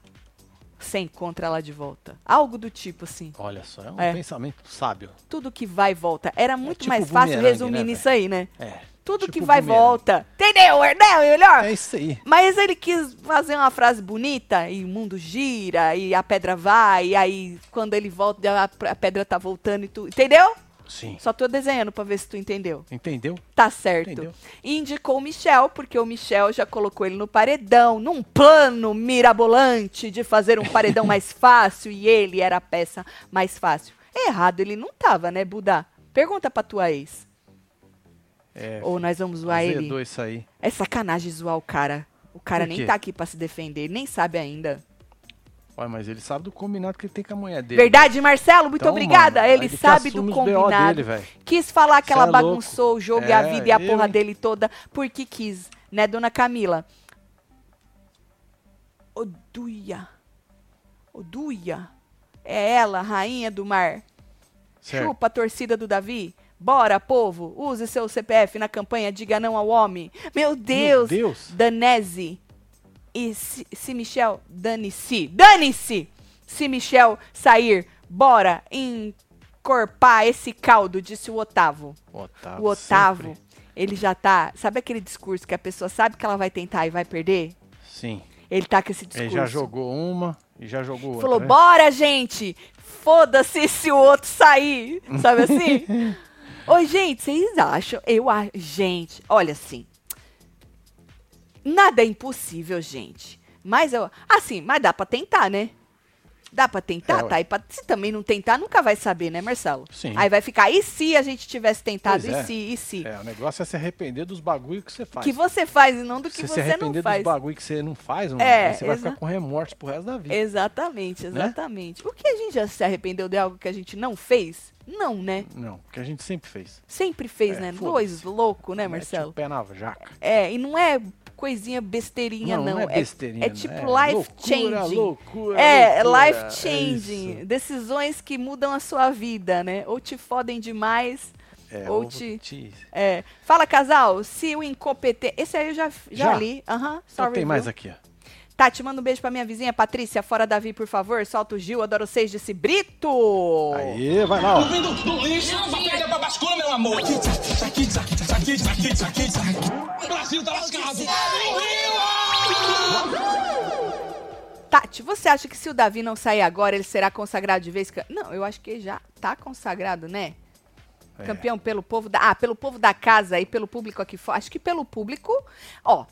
você encontra lá de volta. Algo do tipo assim Olha só, é um É. pensamento sábio. tudo que vai e volta. Era muito tipo mais fácil resumir né, nisso aí, né? É. Tudo tipo que vai e volta. Entendeu, né? Melhor? É isso aí. Mas ele quis fazer uma frase bonita e o mundo gira e a pedra vai, e aí quando ele volta, a, a pedra tá voltando e tu. Entendeu? Sim. Só tô desenhando pra ver se tu entendeu. Entendeu? Tá certo. Entendeu. Indicou o Michel, porque o Michel já colocou ele no paredão, num plano mirabolante de fazer um paredão (laughs) mais fácil, e ele era a peça mais fácil. Errado ele não tava, né, Buda? Pergunta pra tua ex. É. Ou nós vamos zoar ele. Isso aí. É sacanagem zoar o cara. O cara nem tá aqui pra se defender, nem sabe ainda. Olha, mas ele sabe do combinado que ele tem com a mulher dele. Verdade, Marcelo? Muito Então, obrigada. mano, ele que sabe do combinado. dele, quis falar que Cê ela é louco. bagunçou o jogo e a É, vida e a eu, porra dele toda porque quis, né, dona Camila? Ô Duia. Ô Duia. É ela, rainha do mar. Certo. Chupa a torcida do Davi. Bora, povo. Use seu CPF na campanha Diga Não ao Homem. Meu Deus. Meu Deus. Danese. E se, se Michel. Dane-se. Dane-se! Se Michel sair, bora encorpar esse caldo, disse o Otávio. Otávio. o Otávio, sempre. ele já tá. Sabe aquele discurso que a pessoa sabe que ela vai tentar e vai perder? Sim. Ele tá com esse Ele discurso. já jogou uma. E já jogou Falou, outra, né? bora, gente! Foda-se se o outro sair. Sabe assim? (laughs) Oi, gente, vocês acham? Eu acho. Gente, olha assim. Nada é impossível, gente. Mas eu. Assim, mas dá pra tentar, né? Dá pra tentar, É, tá? E pra- se também não tentar, nunca vai saber, né, Marcelo? Sim. Aí vai ficar, e se a gente tivesse tentado? Pois E é. se, e se? É, o negócio é se arrepender dos bagulho que você faz. Que você faz e não do que se você, se não arrepender faz. dos bagulho que você não faz, É, você vai ficar com remorso pro resto da vida. Exatamente, exatamente. O que a gente já se arrependeu de algo que a gente não fez? Não, né? Não, que a gente sempre fez. Sempre fez, É, né? Dois louco, né, Mete Marcelo? o pé na jaca. É, e não é coisinha besteirinha, não. não, é besteirinha. É, não. tipo é life changing. Loucura, é, loucura, life é changing. isso. Decisões que mudam a sua vida, né? Ou te fodem demais. É, ou te- te... É. Fala, casal, se o incompetente. Esse aí eu já, já, Já? li. Aham, Só sorry. tem mais aqui, ó. Tati, manda um beijo pra minha vizinha Patrícia, fora Davi, por favor. Solta o Gil, adoro vocês, disse Brito. Aí, vai lá, ó. Vindo do lixo, papel pra bascula, meu amor. Aqui, aqui, aqui, aqui, aqui, aqui, aqui. O Brasil tá lascado. Tati, você acha que se o Davi não sair agora, ele será consagrado de vez? Não, eu acho que ele já tá consagrado, né? É. Campeão pelo povo da. Ah, pelo povo da casa e pelo público aqui fora. Acho que pelo público. Ó.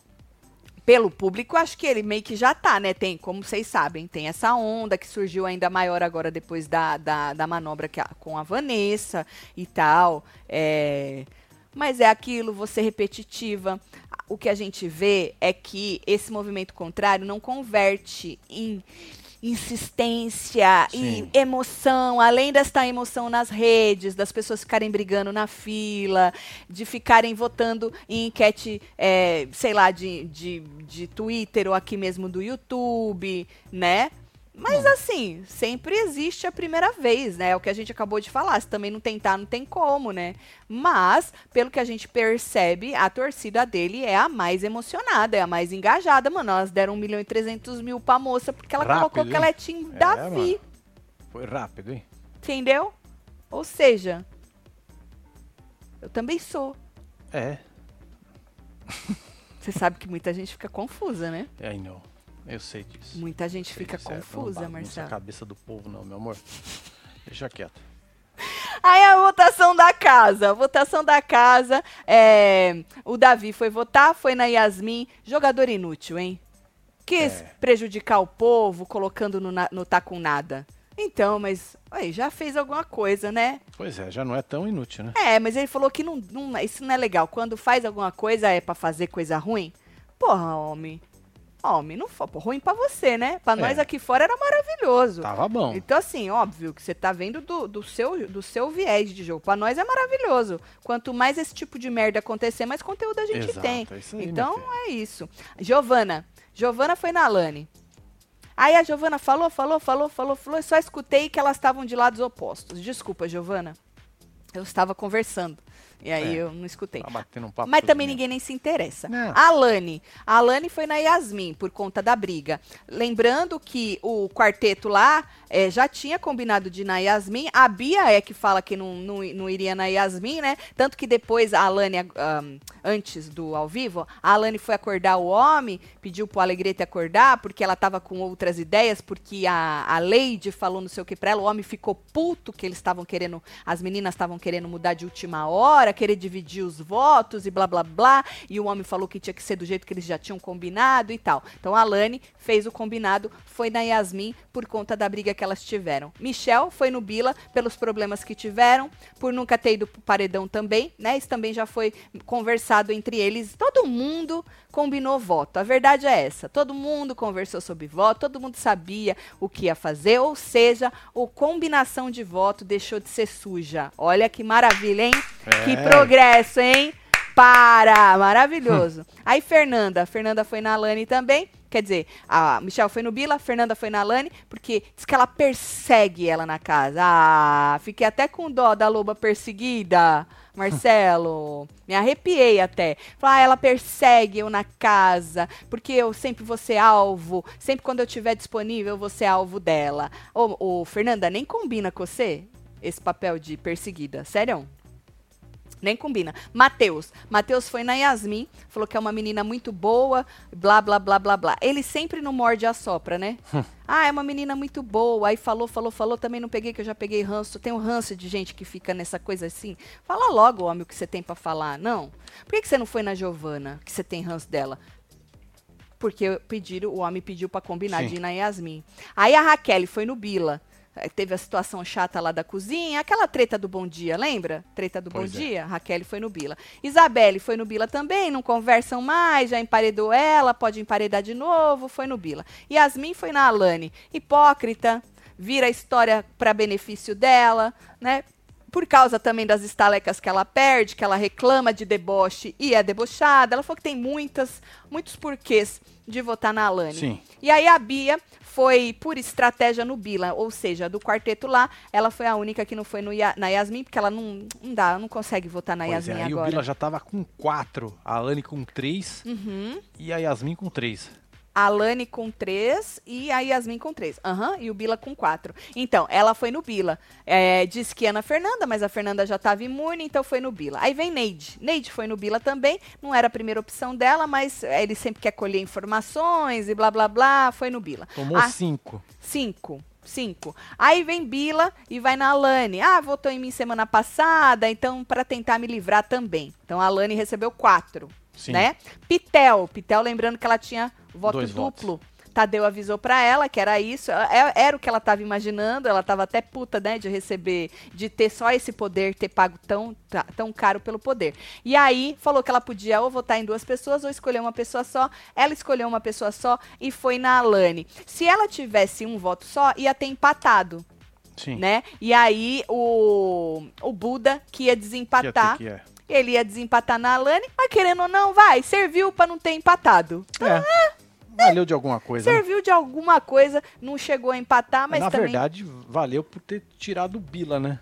Pelo público, acho que ele meio que já tá, né? Tem, como vocês sabem, tem essa onda que surgiu ainda maior agora depois da, da, da manobra que a- com a Vanessa e tal. É, mas é aquilo, você repetitiva. O que a gente vê é que esse movimento contrário não converte em insistência Sim. e emoção, além desta emoção nas redes, das pessoas ficarem brigando na fila, de ficarem votando em enquete, é, sei lá, de, de, de Twitter ou aqui mesmo do YouTube, né? Mas assim, sempre existe a primeira vez, né? É o que a gente acabou de falar. Se também não tentar, não tem como, né? Mas, pelo que a gente percebe, a torcida dele é a mais emocionada, é a mais engajada. Mano, elas deram 1 milhão e 300 mil pra moça porque ela Rápido, colocou que hein? ela é Tim É, Davi. mano. Foi rápido, hein? Entendeu? Ou seja, eu também sou. É, Você sabe que muita gente fica confusa, né? I know. Eu sei disso. Muita gente fica disso, é, não confusa, bagunça Marcelo. a cabeça do povo, não, meu amor. Deixa quieto. Aí a votação da casa. A votação da casa. É, o Davi foi votar, foi na Yasmin. Jogador inútil, hein? Quis É. prejudicar o povo, colocando no, no tá com nada. Então, mas aí, já fez alguma coisa, né? Pois é, já não é tão inútil, né? É, mas ele falou que não, não- isso não é legal. Quando faz alguma coisa é pra fazer coisa ruim. Porra, homem. Homem, não foi ruim pra você, né? Pra nós É. aqui fora era maravilhoso. Tava bom. Então, assim, óbvio que você tá vendo do, do seu, do seu viés de jogo. Pra nós é maravilhoso. Quanto mais esse tipo de merda acontecer, mais conteúdo a gente Exato, tem. é isso aí, então, é isso. Giovana. Giovana foi na Lani. Aí a Giovana falou, falou, falou, falou, falou. E só escutei que elas estavam de lados opostos. Desculpa, Giovana. Eu estava conversando. E aí É. eu não escutei. Tá batendo um papo. Mas também ninguém nem se interessa. Não. A Alane. A Alane foi na Yasmin por conta da briga. Lembrando que o quarteto lá eh, já tinha combinado de ir na Yasmin. A Bia é que fala que não, não, não iria na Yasmin, né? Tanto que depois a Alane, ah, antes do ao vivo, a Alane foi acordar o homem, pediu pro Alegrete acordar, porque ela tava com outras ideias, porque a, a Leide falou não sei o que pra ela. O homem ficou puto que eles estavam querendo, as meninas estavam querendo mudar de última hora, querer dividir os votos e blá blá blá. E o homem falou que tinha que ser do jeito que eles já tinham combinado e tal. Então a Lani fez o combinado, foi na Yasmin por conta da briga que elas tiveram. Michel foi no Bila pelos problemas que tiveram, por nunca ter ido pro paredão também, né? Isso também já foi conversado entre eles. Todo mundo combinou voto. A verdade é essa. Todo mundo conversou sobre voto, todo mundo sabia o que ia fazer, ou seja, a combinação de voto deixou de ser suja. Olha que maravilha, hein? É. Que progresso, hein? Para! Maravilhoso. (laughs) Aí, Fernanda. Fernanda foi na Lani também. Quer dizer, a Michelle foi no Bila, a Fernanda foi na Lani, porque diz que ela persegue ela na casa. Ah, fiquei até com dó da loba perseguida, Marcelo. (laughs) Me arrepiei até. Falar, ah, ela persegue eu na casa, porque eu sempre vou ser alvo, sempre quando eu estiver disponível, eu vou ser alvo dela. Ô, ô, Fernanda, nem combina com você esse papel de perseguida, sério? Nem combina. Matheus. Matheus foi na Yasmin, falou que é uma menina muito boa, blá, blá, blá, blá, blá. Ele sempre não morde a sopra, né? (laughs) ah, é uma menina muito boa. Aí falou, falou, falou. Também não peguei, que eu já peguei ranço. Tem um ranço de gente que fica nessa coisa assim. Fala logo, homem, o que você tem pra falar. Não. Por que, que você não foi na Giovana, que você tem ranço dela? Porque pediram, o homem pediu pra combinar Sim. de ir na Yasmin. Aí a Raquel foi no Bila. Eh, Teve a situação chata lá da cozinha, aquela treta do Bom Dia, lembra? Treta do Pois Bom é. Dia? Raquel foi no Bila. Isabelle foi no Bila também, não conversam mais, já emparedou ela, pode emparedar de novo, foi no Bila. Yasmin foi na Alane. Hipócrita, vira a história para benefício dela, né? Por causa também das estalecas que ela perde, que ela reclama de deboche e é debochada. Ela falou que tem muitas, muitos porquês de votar na Alane. Sim. E aí a Bia foi por estratégia no Bila, ou seja, do quarteto lá, ela foi a única que não foi no na Yasmin, porque ela não, não dá, não consegue votar na Pois é, Yasmin o agora. Bila já tava com quatro, a Alane com três Uhum. e a Yasmin com três. A Alane com três e a Yasmin com três. Aham, e o Bila com quatro. Então, ela foi no Bila. É, disse que ia na Fernanda, mas a Fernanda já estava imune, então foi no Bila. Aí vem Neide. Neide foi no Bila também, não era a primeira opção dela, mas é, ele sempre quer colher informações e blá blá blá, foi no Bila. Tomou Ah, cinco. Cinco. Cinco. Aí vem Bila e vai na Alane. Ah, votou em mim semana passada, então para tentar me livrar também. Então a Alane recebeu quatro, Sim. né? Pitel. Pitel, lembrando que ela tinha voto Dois duplo. Tadeu avisou pra ela que era isso, é- era o que ela estava imaginando, ela estava até puta, né, de receber, de ter só esse poder, ter pago tão, tão caro pelo poder. E aí, falou que ela podia ou votar em duas pessoas ou escolher uma pessoa só, ela escolheu uma pessoa só e foi na Alane. Se ela tivesse um voto só, ia ter empatado, Sim. né? E aí, o, o Buda, que ia desempatar, que. Ele ia desempatar na Alane, mas querendo ou não, vai, serviu pra não ter empatado. É. Valeu de alguma coisa. né? Serviu de alguma coisa, não chegou a empatar, mas Na também. verdade, valeu por ter tirado o Bila, né?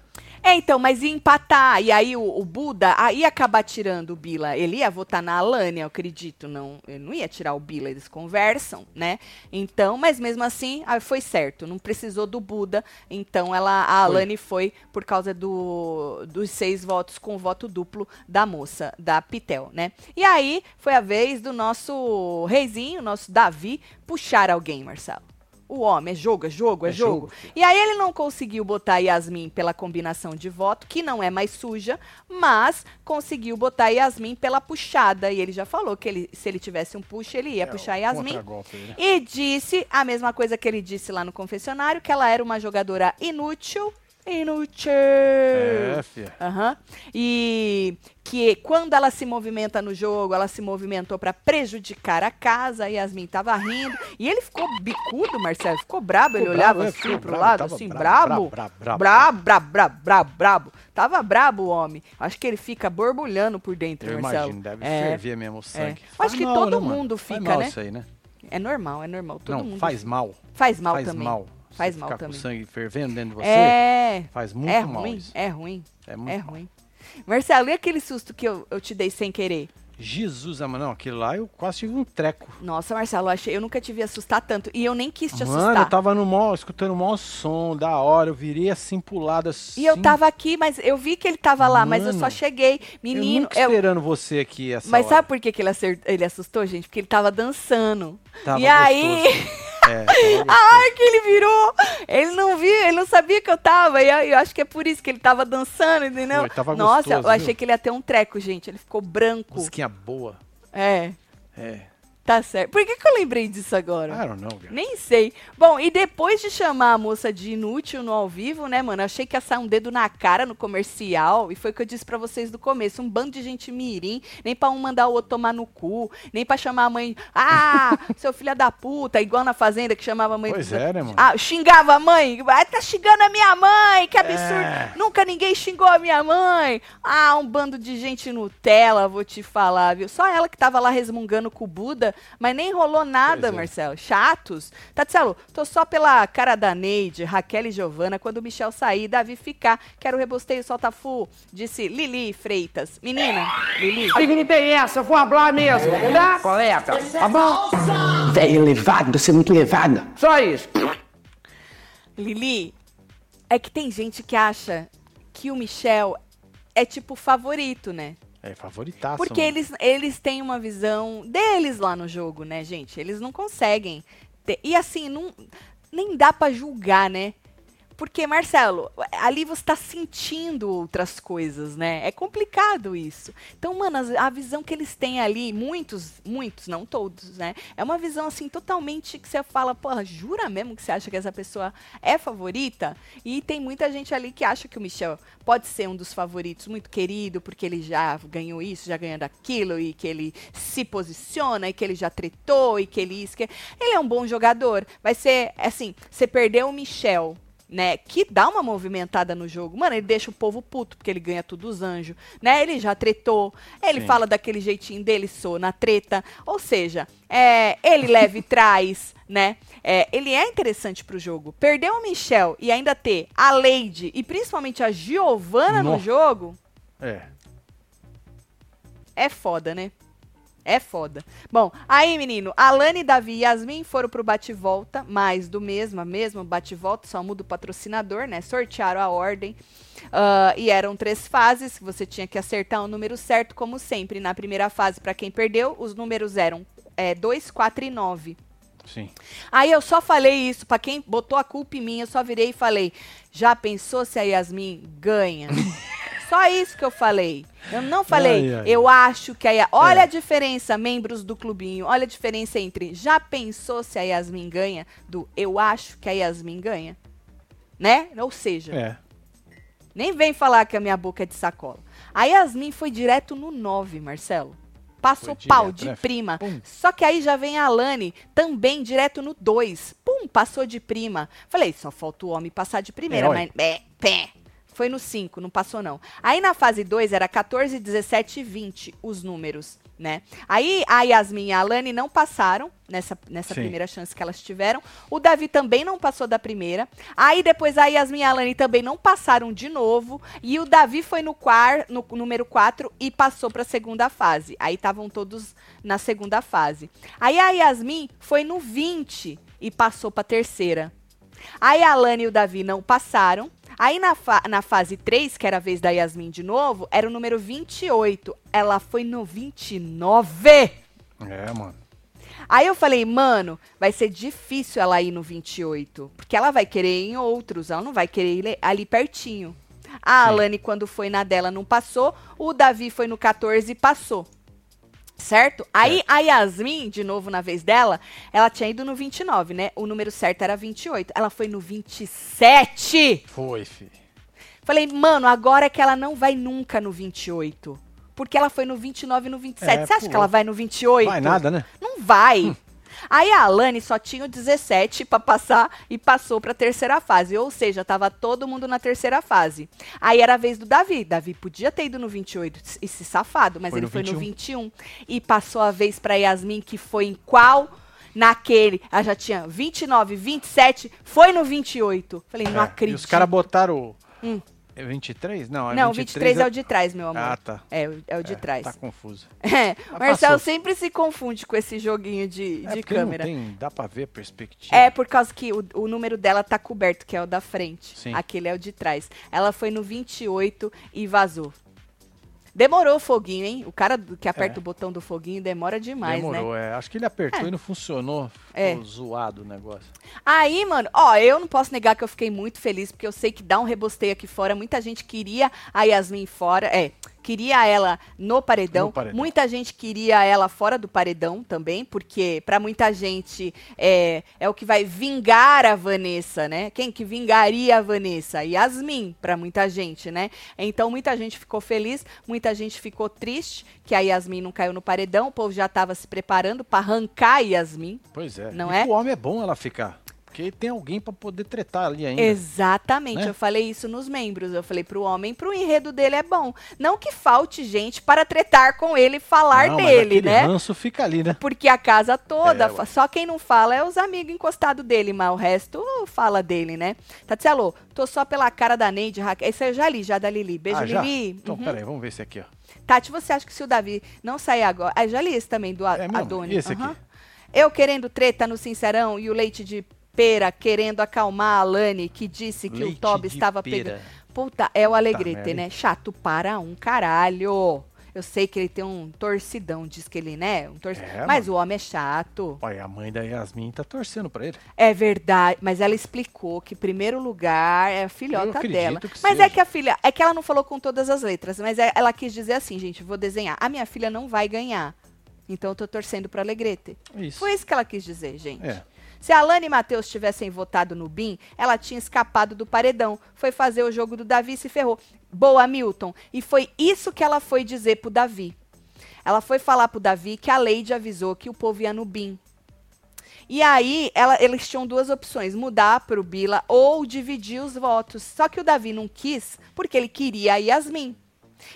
É, então, mas ia empatar. E aí o, o Buda aí ia acabar tirando o Bila. Ele ia votar na Alane, eu acredito. Não, ele não ia tirar o Bila, eles conversam, né? Então, mas mesmo assim, aí foi certo. Não precisou do Buda. Então, ela, a. Alane foi por causa do, dos seis votos com o voto duplo da moça, da Pitel, né? E aí foi a vez do nosso reizinho, nosso Davi, puxar alguém, Marcelo. O homem, é jogo, é jogo, é, É jogo. jogo. E aí ele não conseguiu botar Yasmin pela combinação de voto, que não é mais suja, mas conseguiu botar Yasmin pela puxada. E ele já falou que ele, se ele tivesse um push, ele ia É, puxar Yasmin. né? E disse a mesma coisa que ele disse lá no confessionário, que ela era uma jogadora inútil. Inútil. É. Aham. E que quando ela se movimenta no jogo, ela se movimentou pra prejudicar a casa. A Yasmin tava rindo. E ele ficou bicudo, Marcelo. Ficou brabo. Ele olhava bravo, é, assim pro bravo, lado, assim, brabo. Brabo, brabo, brabo, brabo, brabo. Tava brabo o homem. Acho que ele fica borbulhando por dentro, Eu Marcelo. imagino, deve É. ferver mesmo o sangue. É. Faz Acho que todo né, mundo Faz fica, né? isso aí, né? É normal, é normal. Todo Não, mundo faz mal. Faz mal faz também. mal. Faz mal ficar também. com sangue fervendo dentro de você, É. faz muito é mal ruim, isso. é ruim, É muito é mal. ruim. Marcelo, e aquele susto que eu, eu te dei sem querer? Jesus, mas não, aquele lá eu quase tive um treco. Nossa, Marcelo, eu, achei, eu nunca te vi assustar tanto. E eu nem quis te Mano, assustar. eu tava no mó, escutando o maior som, da hora, eu virei assim pro lado assim. E eu tava aqui, mas eu vi que ele tava lá, mas eu só Mano, cheguei. eu Menino, nunca eu- esperando você aqui essa mas hora. sabe por que, que ele, acert- ele assustou, gente? Porque ele tava dançando. Tava e aí, gostoso. (laughs) É, tava a gostoso. hora que ele virou, ele não viu, ele não sabia que eu tava. E eu, eu acho que é por isso que ele tava dançando, entendeu? Foi, tava Nossa, gostoso, eu achei viu? que ele ia ter um treco, gente. Ele ficou branco. Musiquinha boa. É, É. tá certo. Por que, que eu lembrei disso agora? I don't know, cara. Nem sei. Bom, e depois de chamar a moça de inútil no ao vivo, né, mano? Achei que ia sair um dedo na cara no comercial. E foi o que eu disse pra vocês do começo. Um bando de gente mirim. Nem pra um mandar o outro tomar no cu. Nem pra chamar a mãe. Ah, (laughs) seu filho da puta. Igual na Fazenda que chamava a mãe. Pois é, né, mano? Ah, xingava a mãe. Ah, tá xingando a minha mãe. Que absurdo. É. Nunca ninguém xingou a minha mãe. Ah, um bando de gente Nutella, vou te falar, viu? Só ela que tava lá resmungando com o Buda, mas nem rolou nada, é. Marcelo. Chatos. Tatselo, tô só pela cara da Neide, Raquel e Giovana. Quando o Michel sair, Davi ficar. Quero rebosteio, solta fu. Disse Lili Freitas. Menina, Lili. Que não tem essa, eu vou falar mesmo, tá, colega? Tá bom? Velho elevado, você é muito elevada. Só isso. Lili, é que tem gente que acha que o Michel é tipo favorito, né? É favoritaço. Porque mano. eles, eles têm uma visão deles lá no jogo, né, gente? Eles não conseguem. ter- E assim, não, nem dá pra julgar, né? Porque, Marcelo, ali você tá sentindo outras coisas, né? É complicado isso. Então, mano, a visão que eles têm ali, muitos, muitos, não todos, né? É uma visão, assim, totalmente que você fala, porra, jura mesmo que você acha que essa pessoa é favorita? E tem muita gente ali que acha que o Michel pode ser um dos favoritos, muito querido, porque ele já ganhou isso, já ganhou daquilo, e que ele se posiciona, e que ele já tretou, e que ele que... Ele é um bom jogador. Vai ser, assim, você perdeu o Michel, né, que dá uma movimentada no jogo. Mano, ele deixa o povo puto, porque ele ganha tudo os anjos, né? Ele já tretou, ele Sim. fala daquele jeitinho dele, sou na treta. Ou seja, é, ele leva e (laughs) traz, né? É, ele é interessante pro jogo. Perder o Michel e ainda ter a Lady e principalmente a Giovanna no Nossa. jogo, É. é foda, né? É foda. Bom, aí, menino, Alane, Davi e Yasmin foram pro bate-volta, mais do mesmo, a mesma bate-volta, só muda o patrocinador, né? Sortearam a ordem. ah, e eram três fases, você tinha que acertar o número certo, como sempre. Na primeira fase, pra quem perdeu, os números eram 2, 4 e 9. Sim. Aí eu só falei isso, pra quem botou a culpa em mim, eu só virei e falei: já pensou se a Yasmin ganha? (laughs) só isso que eu falei. Eu não falei, Ai, ai. eu acho que a Yasmin. Olha É. a diferença, membros do clubinho, olha a diferença entre já pensou se a Yasmin ganha do eu acho que a Yasmin ganha. Né? Ou seja, É. nem vem falar que a minha boca é de sacola. A Yasmin foi direto no 9, Marcelo. Passou Foi pau direto, de né? prima. Pum. Só que aí já vem a Alane, também direto no 2. Pum, passou de prima. Falei, só falta o homem passar de primeira, É, mas. Pé, pé. Foi no 5, não passou não. Aí na fase 2 era 14, 17 e 20 os números, né? Aí a Yasmin e a Alane não passaram nessa, nessa Sim. primeira chance que elas tiveram. O Davi também não passou da primeira. Aí depois a Yasmin e a Alane também não passaram de novo. E o Davi foi no, quar, no número 4 e passou para a segunda fase. Aí estavam todos na segunda fase. Aí a Yasmin foi no 20 e passou para a terceira. Aí a Alane e o Davi não passaram. Aí na, fa- na fase 3, que era a vez da Yasmin de novo, era o número 28. Ela foi no 29. É, mano. Aí eu falei, mano, vai ser difícil ela ir no 28. Porque ela vai querer ir em outros, ela não vai querer ir ali pertinho. A. Alane, quando foi na dela, não passou. O Davi foi no 14 e passou. Certo? Aí a Yasmin, de novo na vez dela, ela tinha ido no 29, né? O número certo era 28. Ela foi no 27. Foi, fi. Falei, mano, agora é que ela não vai nunca no 28. Porque ela foi no 29 e no 27. É, Você acha que ela vai no 28? Vai nada, né? Não vai. Aí a Alane só tinha o 17 pra passar e passou pra terceira fase. Ou seja, tava todo mundo na terceira fase. Aí era a vez do Davi. Davi podia ter ido no 28, esse safado, mas Foi ele no foi no 21. 21. E passou a vez pra Yasmin, que foi em qual? Naquele. Ela já tinha 29, 27, foi no 28. Falei, não É, acredito. E os caras botaram. Hum. É 23? Não, é Não, 23 23 é o de trás, meu amor. Ah, tá. É, o- é o de É, trás. Tá confuso. (laughs) É, Ah, o Marcelo passou. sempre se confunde com esse joguinho de, É de câmera. Tem, dá pra ver a perspectiva. É por causa que o, o número dela tá coberto, que é o da frente. Sim. Aquele é o de trás. Ela foi no 28 e vazou. Demorou o foguinho, hein? O cara que aperta É. o botão do foguinho demora demais, né? Demorou, é. Acho que ele apertou É. e não funcionou. É. Ficou zoado o negócio. Aí, mano, ó, eu não posso negar que eu fiquei muito feliz, porque eu sei que dá um rebosteio aqui fora. Muita gente queria a Yasmin fora, é, queria ela no paredão. No paredão. Muita gente queria ela fora do paredão também, porque pra muita gente é, é o que vai vingar a Vanessa, né? Quem que vingaria a Vanessa? Yasmin, pra muita gente, né? Então muita gente ficou feliz, muita gente ficou triste que a Yasmin não caiu no paredão. O povo já tava se preparando pra arrancar a Yasmin. Pois é. Não e é? O homem é bom ela ficar. Porque tem alguém pra poder tretar ali ainda. Exatamente, né? eu falei isso nos membros. Eu falei pro homem, pro enredo dele é bom. Não que falte gente para tretar com ele e falar Não, dele, né? ranço fica ali, né? Porque a casa toda, É, só quem não fala é os amigos encostados dele, mas o resto fala dele, né? Tatielo, tô só pela cara da Neide, Raquel. Esse eu já li, já da Lili. Beijo, ah, já? Lili. Então, Uhum. peraí, vamos ver esse aqui, ó. Tati, você acha que se o Davi não sair agora. Ah, já li esse também, do A- É? Adonis. E esse Aham. aqui? Eu querendo treta no Sincerão e o leite de pera querendo acalmar a Alane, que disse que Leite o Toby estava pegando. Puta, é o Alegrete, merda, né? Chato para um caralho. Eu sei que ele tem um torcidão, diz que ele, né? Um torci... É, Mas mano. o homem é chato. Olha, a mãe da Yasmin tá torcendo pra ele. É verdade, mas ela explicou que primeiro lugar é a filhota dela. mas é seja. que a filha, é que ela não falou com todas as letras, mas é- ela quis dizer assim, gente, vou desenhar. A minha filha não vai ganhar. Então eu tô torcendo pra Alegrete. Isso. Foi isso que ela quis dizer, gente. É. Se a Alane e Matheus tivessem votado no BIM, ela tinha escapado do paredão. Foi fazer o jogo do Davi e se ferrou. Boa, Milton. E foi isso que ela foi dizer pro Davi. Ela foi falar pro Davi que a Leide avisou que o povo ia no BIM. E aí, ela- eles tinham duas opções: mudar pro Bila ou dividir os votos. Só que o Davi não quis, porque ele queria a Yasmin.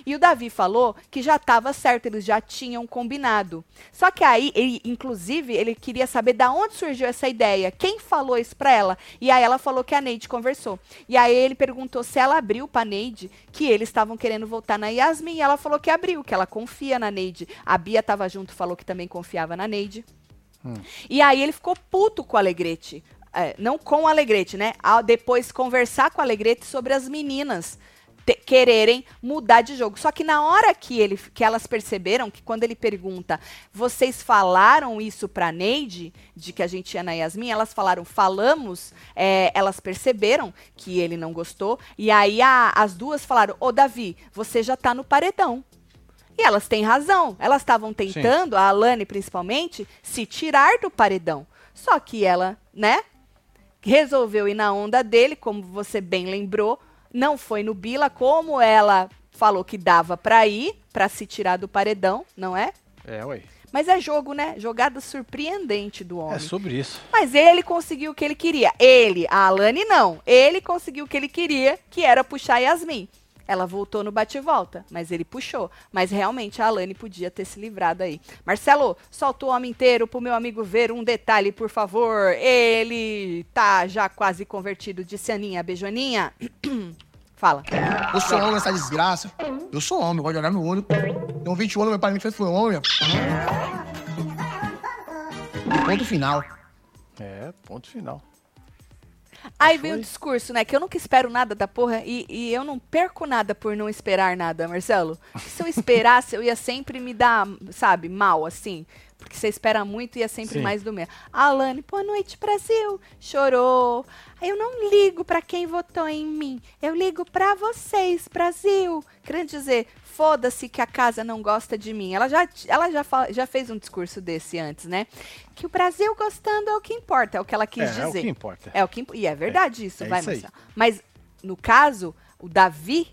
E o Davi falou que já estava certo, eles já tinham combinado. Só que aí, ele, inclusive, ele queria saber da onde surgiu essa ideia, quem falou isso pra ela. E aí ela falou que a Neide conversou. E aí ele perguntou se ela abriu pra Neide que eles estavam querendo voltar na Yasmin. E ela falou que abriu, que ela confia na Neide. A Bia tava junto, falou que também confiava na Neide. E aí ele ficou puto com o Alegrete. É, não com o Alegrete, né? Ao depois conversar com o Alegrete sobre as meninas te- quererem mudar de jogo. Só que na hora que, ele, que elas perceberam que quando ele pergunta, vocês falaram isso pra Neide, de que a gente ia na Yasmin, elas falaram, falamos, é, elas perceberam que ele não gostou, e aí a- as duas falaram, ô Davi, você já tá no paredão. E elas têm razão. Elas estavam tentando, a Alane principalmente, se tirar do paredão. Só que ela, né, resolveu ir na onda dele, como você bem lembrou, não foi no Bila, como ela falou que dava pra ir, pra se tirar do paredão, não é? É, ué. Mas é jogo, né? Jogada surpreendente do homem. É sobre isso. Mas ele conseguiu o que ele queria. Ele, a Alane não. Ele conseguiu o que ele queria, que era puxar Yasmin. Ela voltou no bate-volta, mas ele puxou. Mas realmente a Alane podia ter se livrado aí. Marcelo, solta o homem inteiro pro meu amigo ver um detalhe, por favor. Ele tá já quase convertido, disse Aninha. Beijoninha. (clears throat) Fala. Eu sou homem nessa desgraça. Eu sou homem, eu gosto de olhar no olho. Tenho 20 anos, meu pai me fez foi homem. Ponto final. É, ponto final. Aí vem o discurso, né? Que eu nunca espero nada da porra e, e eu não perco nada por não esperar nada, Marcelo. Porque se eu esperasse, eu ia sempre me dar, sabe, mal, assim. Porque você espera muito e é sempre Sim. mais do mesmo. Alane, boa noite, Brasil. Chorou. Eu não ligo pra quem votou em mim. Eu ligo pra vocês, Brasil. Querendo dizer, foda-se que a casa não gosta de mim. Ela já, ela já, fa- já fez um discurso desse antes, né? Que o Brasil gostando é o que importa, é o que ela quis É, dizer. é o que importa. É o que E é verdade isso, é vai, isso aí. Marcelo. Mas, no caso, o Davi,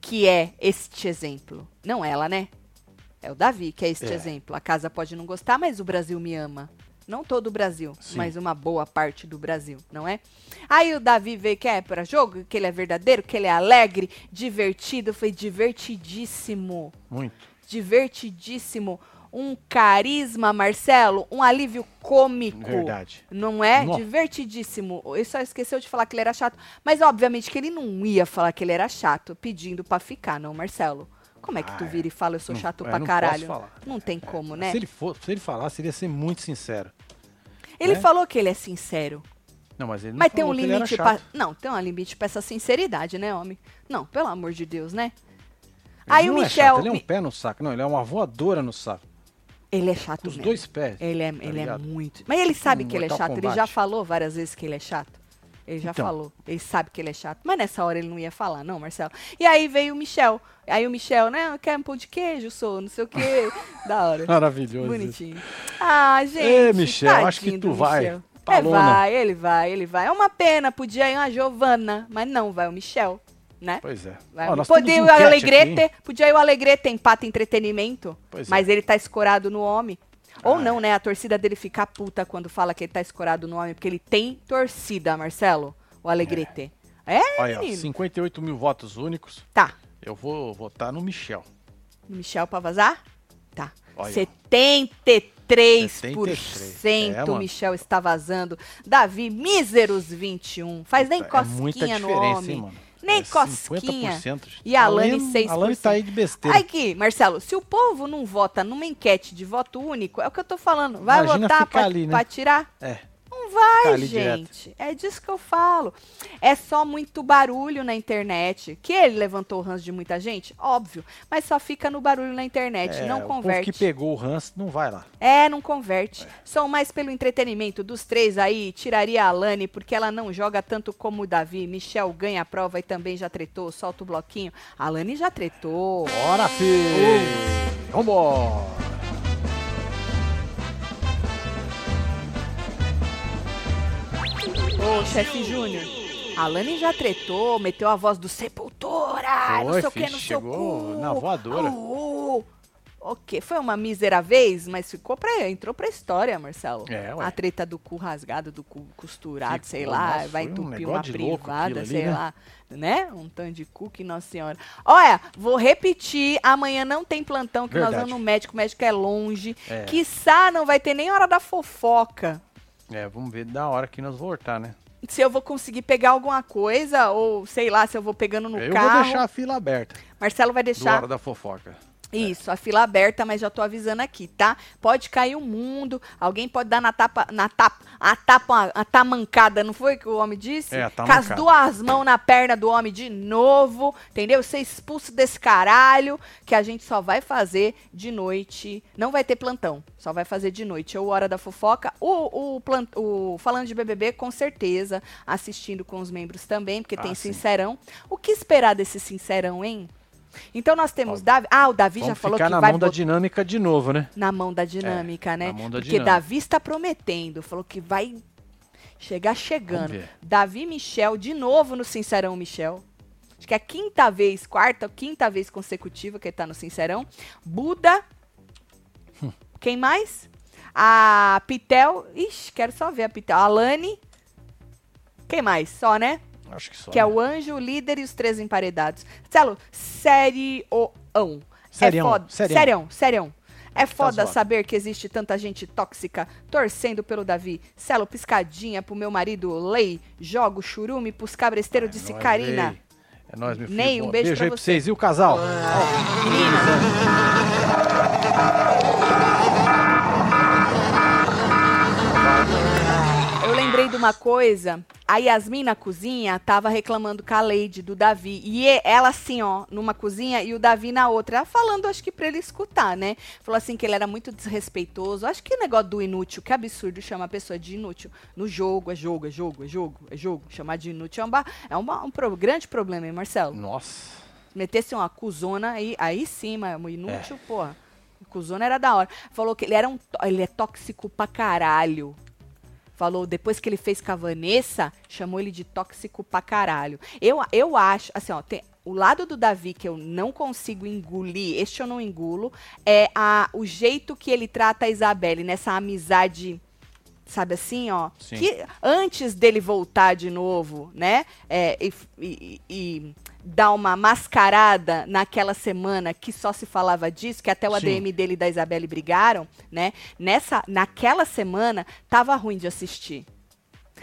que é este exemplo. Não ela, né? É o Davi que é este É. exemplo. A casa pode não gostar, mas o Brasil me ama. Não todo o Brasil, Sim. mas uma boa parte do Brasil, não é? Aí o Davi vê que é para jogo, que ele é verdadeiro, que ele é alegre, divertido. Foi divertidíssimo Muito. divertidíssimo, um carisma, Marcelo, um alívio cômico. Verdade. Não é? Nó. Divertidíssimo. Ele só esqueceu de falar que ele era chato. Mas, obviamente, que ele não ia falar que ele era chato pedindo pra ficar, não, Marcelo? Como é que tu Ah, vira e fala eu sou não- chato é, pra não caralho? posso falar. Não tem como, né? Se ele, for, se ele falar, seria ser muito sincero. Ele né? falou que ele é sincero. Não, mas ele não Mas tem um ele limite pra. Não, tem um limite pra essa sinceridade, né, homem? Não, pelo amor de Deus, né? Ele Aí não o é Michel. chato, ele é um pé no saco. Não, ele é uma voadora no saco. Ele é chato Os mesmo. dois pés. Ele é, tá ele é muito. Mas ele sabe Um que ele é chato. Ele já falou várias vezes que ele é chato. Ele já Então. falou. Ele sabe que ele é chato. Mas nessa hora ele não ia falar, não, Marcelo. E aí veio o Michel. Aí o Michel, né? Quer um pão de queijo, sou, não sei o quê. (laughs) da hora. Maravilhoso. Bonitinho. Ah, gente. Ê, Michel, acho que tu vai. Michel. É, vai, ele vai, ele vai. É uma pena, podia ir uma Giovana, mas não, vai o Michel, né? Pois é. Vai. Ó, podia ir o Alegrete, aqui. podia ir o Alegrete empata entretenimento, Pois é. mas ele tá escorado no homem. Ou não, né? A torcida dele fica puta quando fala que ele tá escorado no homem, porque ele tem torcida, Marcelo, o Alegrete. É, Olha, ó, menino. 58 mil votos únicos. Tá. Eu vou votar no Michel. Michel pra vazar? Tá. Olha. 73% É, o. Michel está vazando. Davi, míseros 21. Faz nem é cosquinha no homem. hein, mano? Nem É cosquinha. 50%. E a Alane, Alane- 6%. Alane tá aí de besteira. Aqui, Marcelo, se o povo não vota numa enquete de voto único, é o que eu tô falando. Vai Imagina votar pra, ali, né? pra tirar? É. Vai, direto. gente. É disso que eu falo. É só muito barulho na internet. Que ele levantou o ranço de muita gente? Óbvio. Mas só fica no barulho na internet. É, não O converte. que pegou o ranço não vai lá. É, não converte. São mais pelo entretenimento dos três aí. Tiraria a Alane, porque ela não joga tanto como o Davi. Michel ganha a prova e também já tretou. Solta o bloquinho. A Alane já tretou. Bora, filho! Vambora! Ô, chefe Júnior. A Alane já tretou, meteu a voz do Sepultura, não Foi, sei o que, filho, no seu chegou cu. na voadora. Au, ok, foi uma mísera vez, mas ficou pra, entrou pra história, Marcelo. É, ué. A treta do cu rasgado, do cu costurado, sei lá, nossa, vai foi um entupir uma privada, ali, sei né? lá, né? Um tanto de cu que nossa senhora. Olha, vou repetir, amanhã não tem plantão, que nós Verdade. vamos no médico, o médico é longe. É. Quiçá não vai ter nem hora da fofoca É, vamos ver da hora que nós voltar, né? se eu vou conseguir pegar alguma coisa, ou sei lá, se eu vou pegando no Eu carro. vou deixar a fila aberta. Marcelo vai Do deixar hora da fofoca. Isso, a fila aberta, mas já tô avisando aqui, tá? Pode cair o mundo, alguém pode dar na tapa, na tapa, a tapa, a tamancada, não foi que o homem disse? É, a Com as duas mãos na perna do homem de novo, entendeu? Ser expulso desse caralho, que a gente só vai fazer de noite, não vai ter plantão, só vai fazer de noite, ou hora da fofoca, o, o, plant, o falando de BBB, com certeza, assistindo com os membros também, porque Ah, tem sim. sincerão. O que esperar desse sincerão, hein? Então nós temos Davi. Ah, o Davi já falou ficar que na vai mão da dinâmica de novo, né? na mão da dinâmica, É, né? na mão da Porque dinâmica. Davi está prometendo, falou que vai chegar chegando. Davi Michel, de novo no Sincerão Michel. Acho que é a quinta vez, quarta ou quinta vez consecutiva que ele tá no Sincerão. Buda. Hum. Quem mais? A Pitel. Ixi, quero só ver a Pitel. A Lani. Quem mais? Só, né? Acho que só. que é né? o anjo, o líder e os três emparedados. Celo, sérioão. Serião, é foda. serião. Serião, serião. É foda saber que existe tanta gente tóxica torcendo pelo Davi. Celo, piscadinha pro meu marido Lei. Jogo churume pros cabresteiros, Nós, Karina. ei. É nóis, meu filho. Ney, um beijo beijo pra aí pra você. vocês. E o casal? Eu lembrei de uma coisa. A Yasmin na cozinha tava reclamando com a Lady do Davi. E e- ela assim, ó, numa cozinha e o Davi na outra. Ela falando, acho que pra ele escutar, né? Falou assim que ele era muito desrespeitoso. Acho que o negócio do inútil, que absurdo chamar a pessoa de inútil. No jogo, é jogo, é jogo, é jogo, é jogo. Chamar de inútil é, um, é uma- um pro- grande problema, hein, Marcelo? Nossa. Metesse uma cuzona aí, aí sim, mas inútil, É. porra. Cuzona era da hora. Falou que ele era um. Ele é tóxico pra caralho. Falou, depois que ele fez com a Vanessa, chamou ele de tóxico pra caralho. Eu, eu acho, assim, ó, tem, o lado do Davi que eu não consigo engolir, este eu não engulo, é a, o jeito que ele trata a Isabelle nessa amizade. Sabe assim, ó? Sim. Que antes dele voltar de novo, né? é, e, e- e dar uma mascarada naquela semana que só se falava disso, que até o Sim. ADM dele e da Isabelle brigaram, né? Nessa, naquela semana, tava ruim de assistir.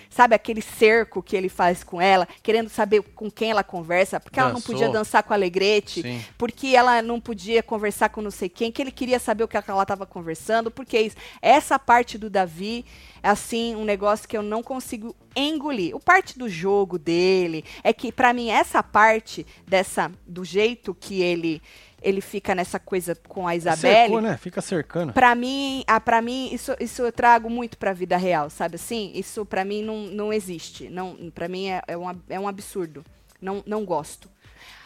Sabe aquele cerco que ele faz com ela, querendo saber com quem ela conversa, porque ela não Dançou. podia dançar com a Alegrete, Sim. porque ela não podia conversar com não sei quem, que ele queria saber o que ela estava conversando, porque é isso. essa parte do Davi é assim um negócio que eu não consigo engolir. O parte do jogo dele é que pra mim essa parte dessa do jeito que ele ele fica nessa coisa com a Isabelle, Cercou, né? Fica cercando. Pra mim, ah, para mim isso, isso eu trago muito pra vida real, sabe assim? Isso pra mim não, não existe. Não, para mim é, é, um, é um absurdo. Não, não gosto.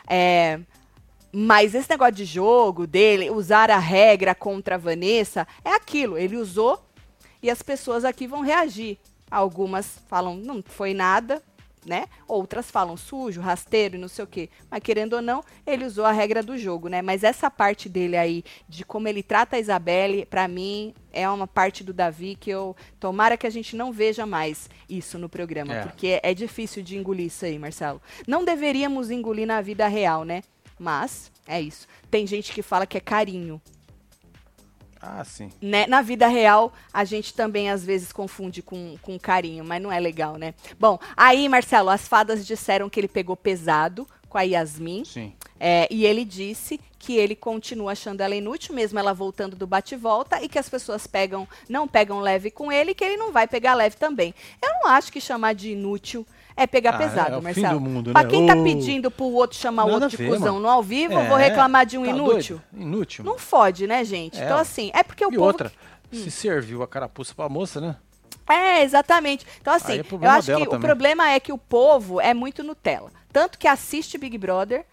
É, mas esse negócio de jogo dele, usar a regra contra a Vanessa, é aquilo. Ele usou e as pessoas aqui vão reagir. Algumas falam, não foi nada, né? Outras falam sujo, rasteiro e não sei o quê. Mas querendo ou não, ele usou a regra do jogo, né? Mas essa parte dele aí, de como ele trata a Isabelle, pra mim, é uma parte do Davi que eu. Tomara que a gente não veja mais isso no programa. É. Porque é difícil de engolir isso aí, Marcelo. Não deveríamos engolir na vida real, né? Mas é isso. Tem gente que fala que é carinho. Ah, sim. Né? Na vida real, a gente também às vezes confunde com, com carinho, mas não é legal, né? Bom, aí, Marcelo, as fadas disseram que ele pegou pesado com a Yasmin. Sim. É, e ele disse que ele continua achando ela inútil, mesmo ela voltando do bate-volta, e que as pessoas pegam, não pegam leve com ele, que ele não vai pegar leve também. Eu não acho que chamar de inútil é pegar Ah, pesado, é o fim Marcelo. do mundo, pra né? quem tá pedindo pro outro chamar o outro de ver, cuzão mano. no ao vivo, eu vou É, reclamar de um tá inútil? doido? Inútil. Não fode, né, gente? É, então, assim, é porque o e povo. outra, se serviu a carapuça pra moça, né? É, exatamente. Então, assim, é eu acho que dela o também. problema é que o povo é muito Nutella. Tanto que assiste Big Brother.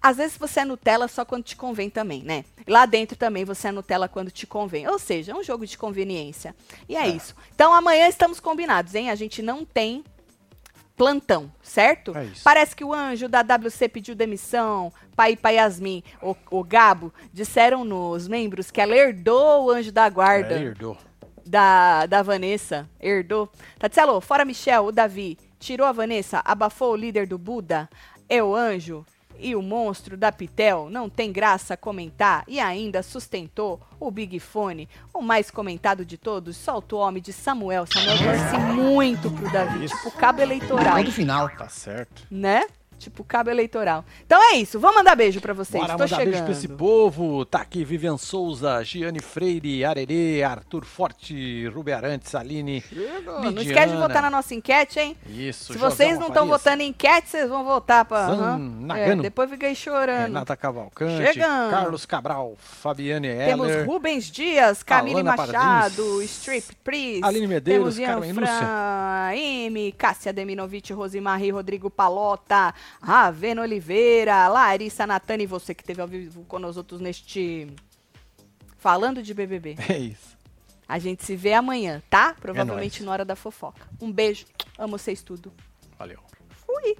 Às vezes você é Nutella só quando te convém também, né? Lá dentro também você é Nutella quando te convém. Ou seja, é um jogo de conveniência. E é, isso. Então amanhã estamos combinados, hein? A gente não tem plantão, certo? É. Parece que o anjo da WC pediu demissão, pai pai Yasmin, o, o Gabo, disseram nos membros que ela herdou o anjo da guarda É, herdou. da, da Vanessa, herdou. Tatselo, fora Michel, o Davi, tirou a Vanessa, abafou o líder do Buda, é o anjo e o monstro da Pitel, não tem graça comentar, e ainda sustentou o Big Fone, o mais comentado de todos, solta o homem de Samuel. Samuel torce muito pro Davi, Isso. tipo cabo eleitoral, Ponto final. Tá certo. né? Tipo cabo eleitoral. Então é isso, vamos mandar beijo pra vocês, Bora tô mandar chegando. beijo pra esse povo. Tá aqui Vivian Souza, Giane Freire, Arerê, Arthur Forte, Rubi Arantes, Aline. Não esquece de votar na nossa enquete, hein? Isso, Se vocês não estão votando em enquete, vocês vão votar pra. Zan. Nagano. É, depois fiquei chorando. Renata Cavalcante, Chegando. Carlos Cabral, Fabiane Temos Heller. Rubens Dias, Camille Alana Machado, Pardins, Strip Priest. Aline Medeiros, temos Ian Carmen Lúcia. Fraime, Cássia Deminovich, Rosimari, Rodrigo Palota, Ravena Oliveira, Larissa Natani, você que esteve ao vivo com nós outros neste. Falando de BBB. (laughs) É isso. A gente se vê amanhã, tá? Provavelmente nóis. na hora da fofoca. Um beijo. Amo vocês tudo. Valeu. Fui.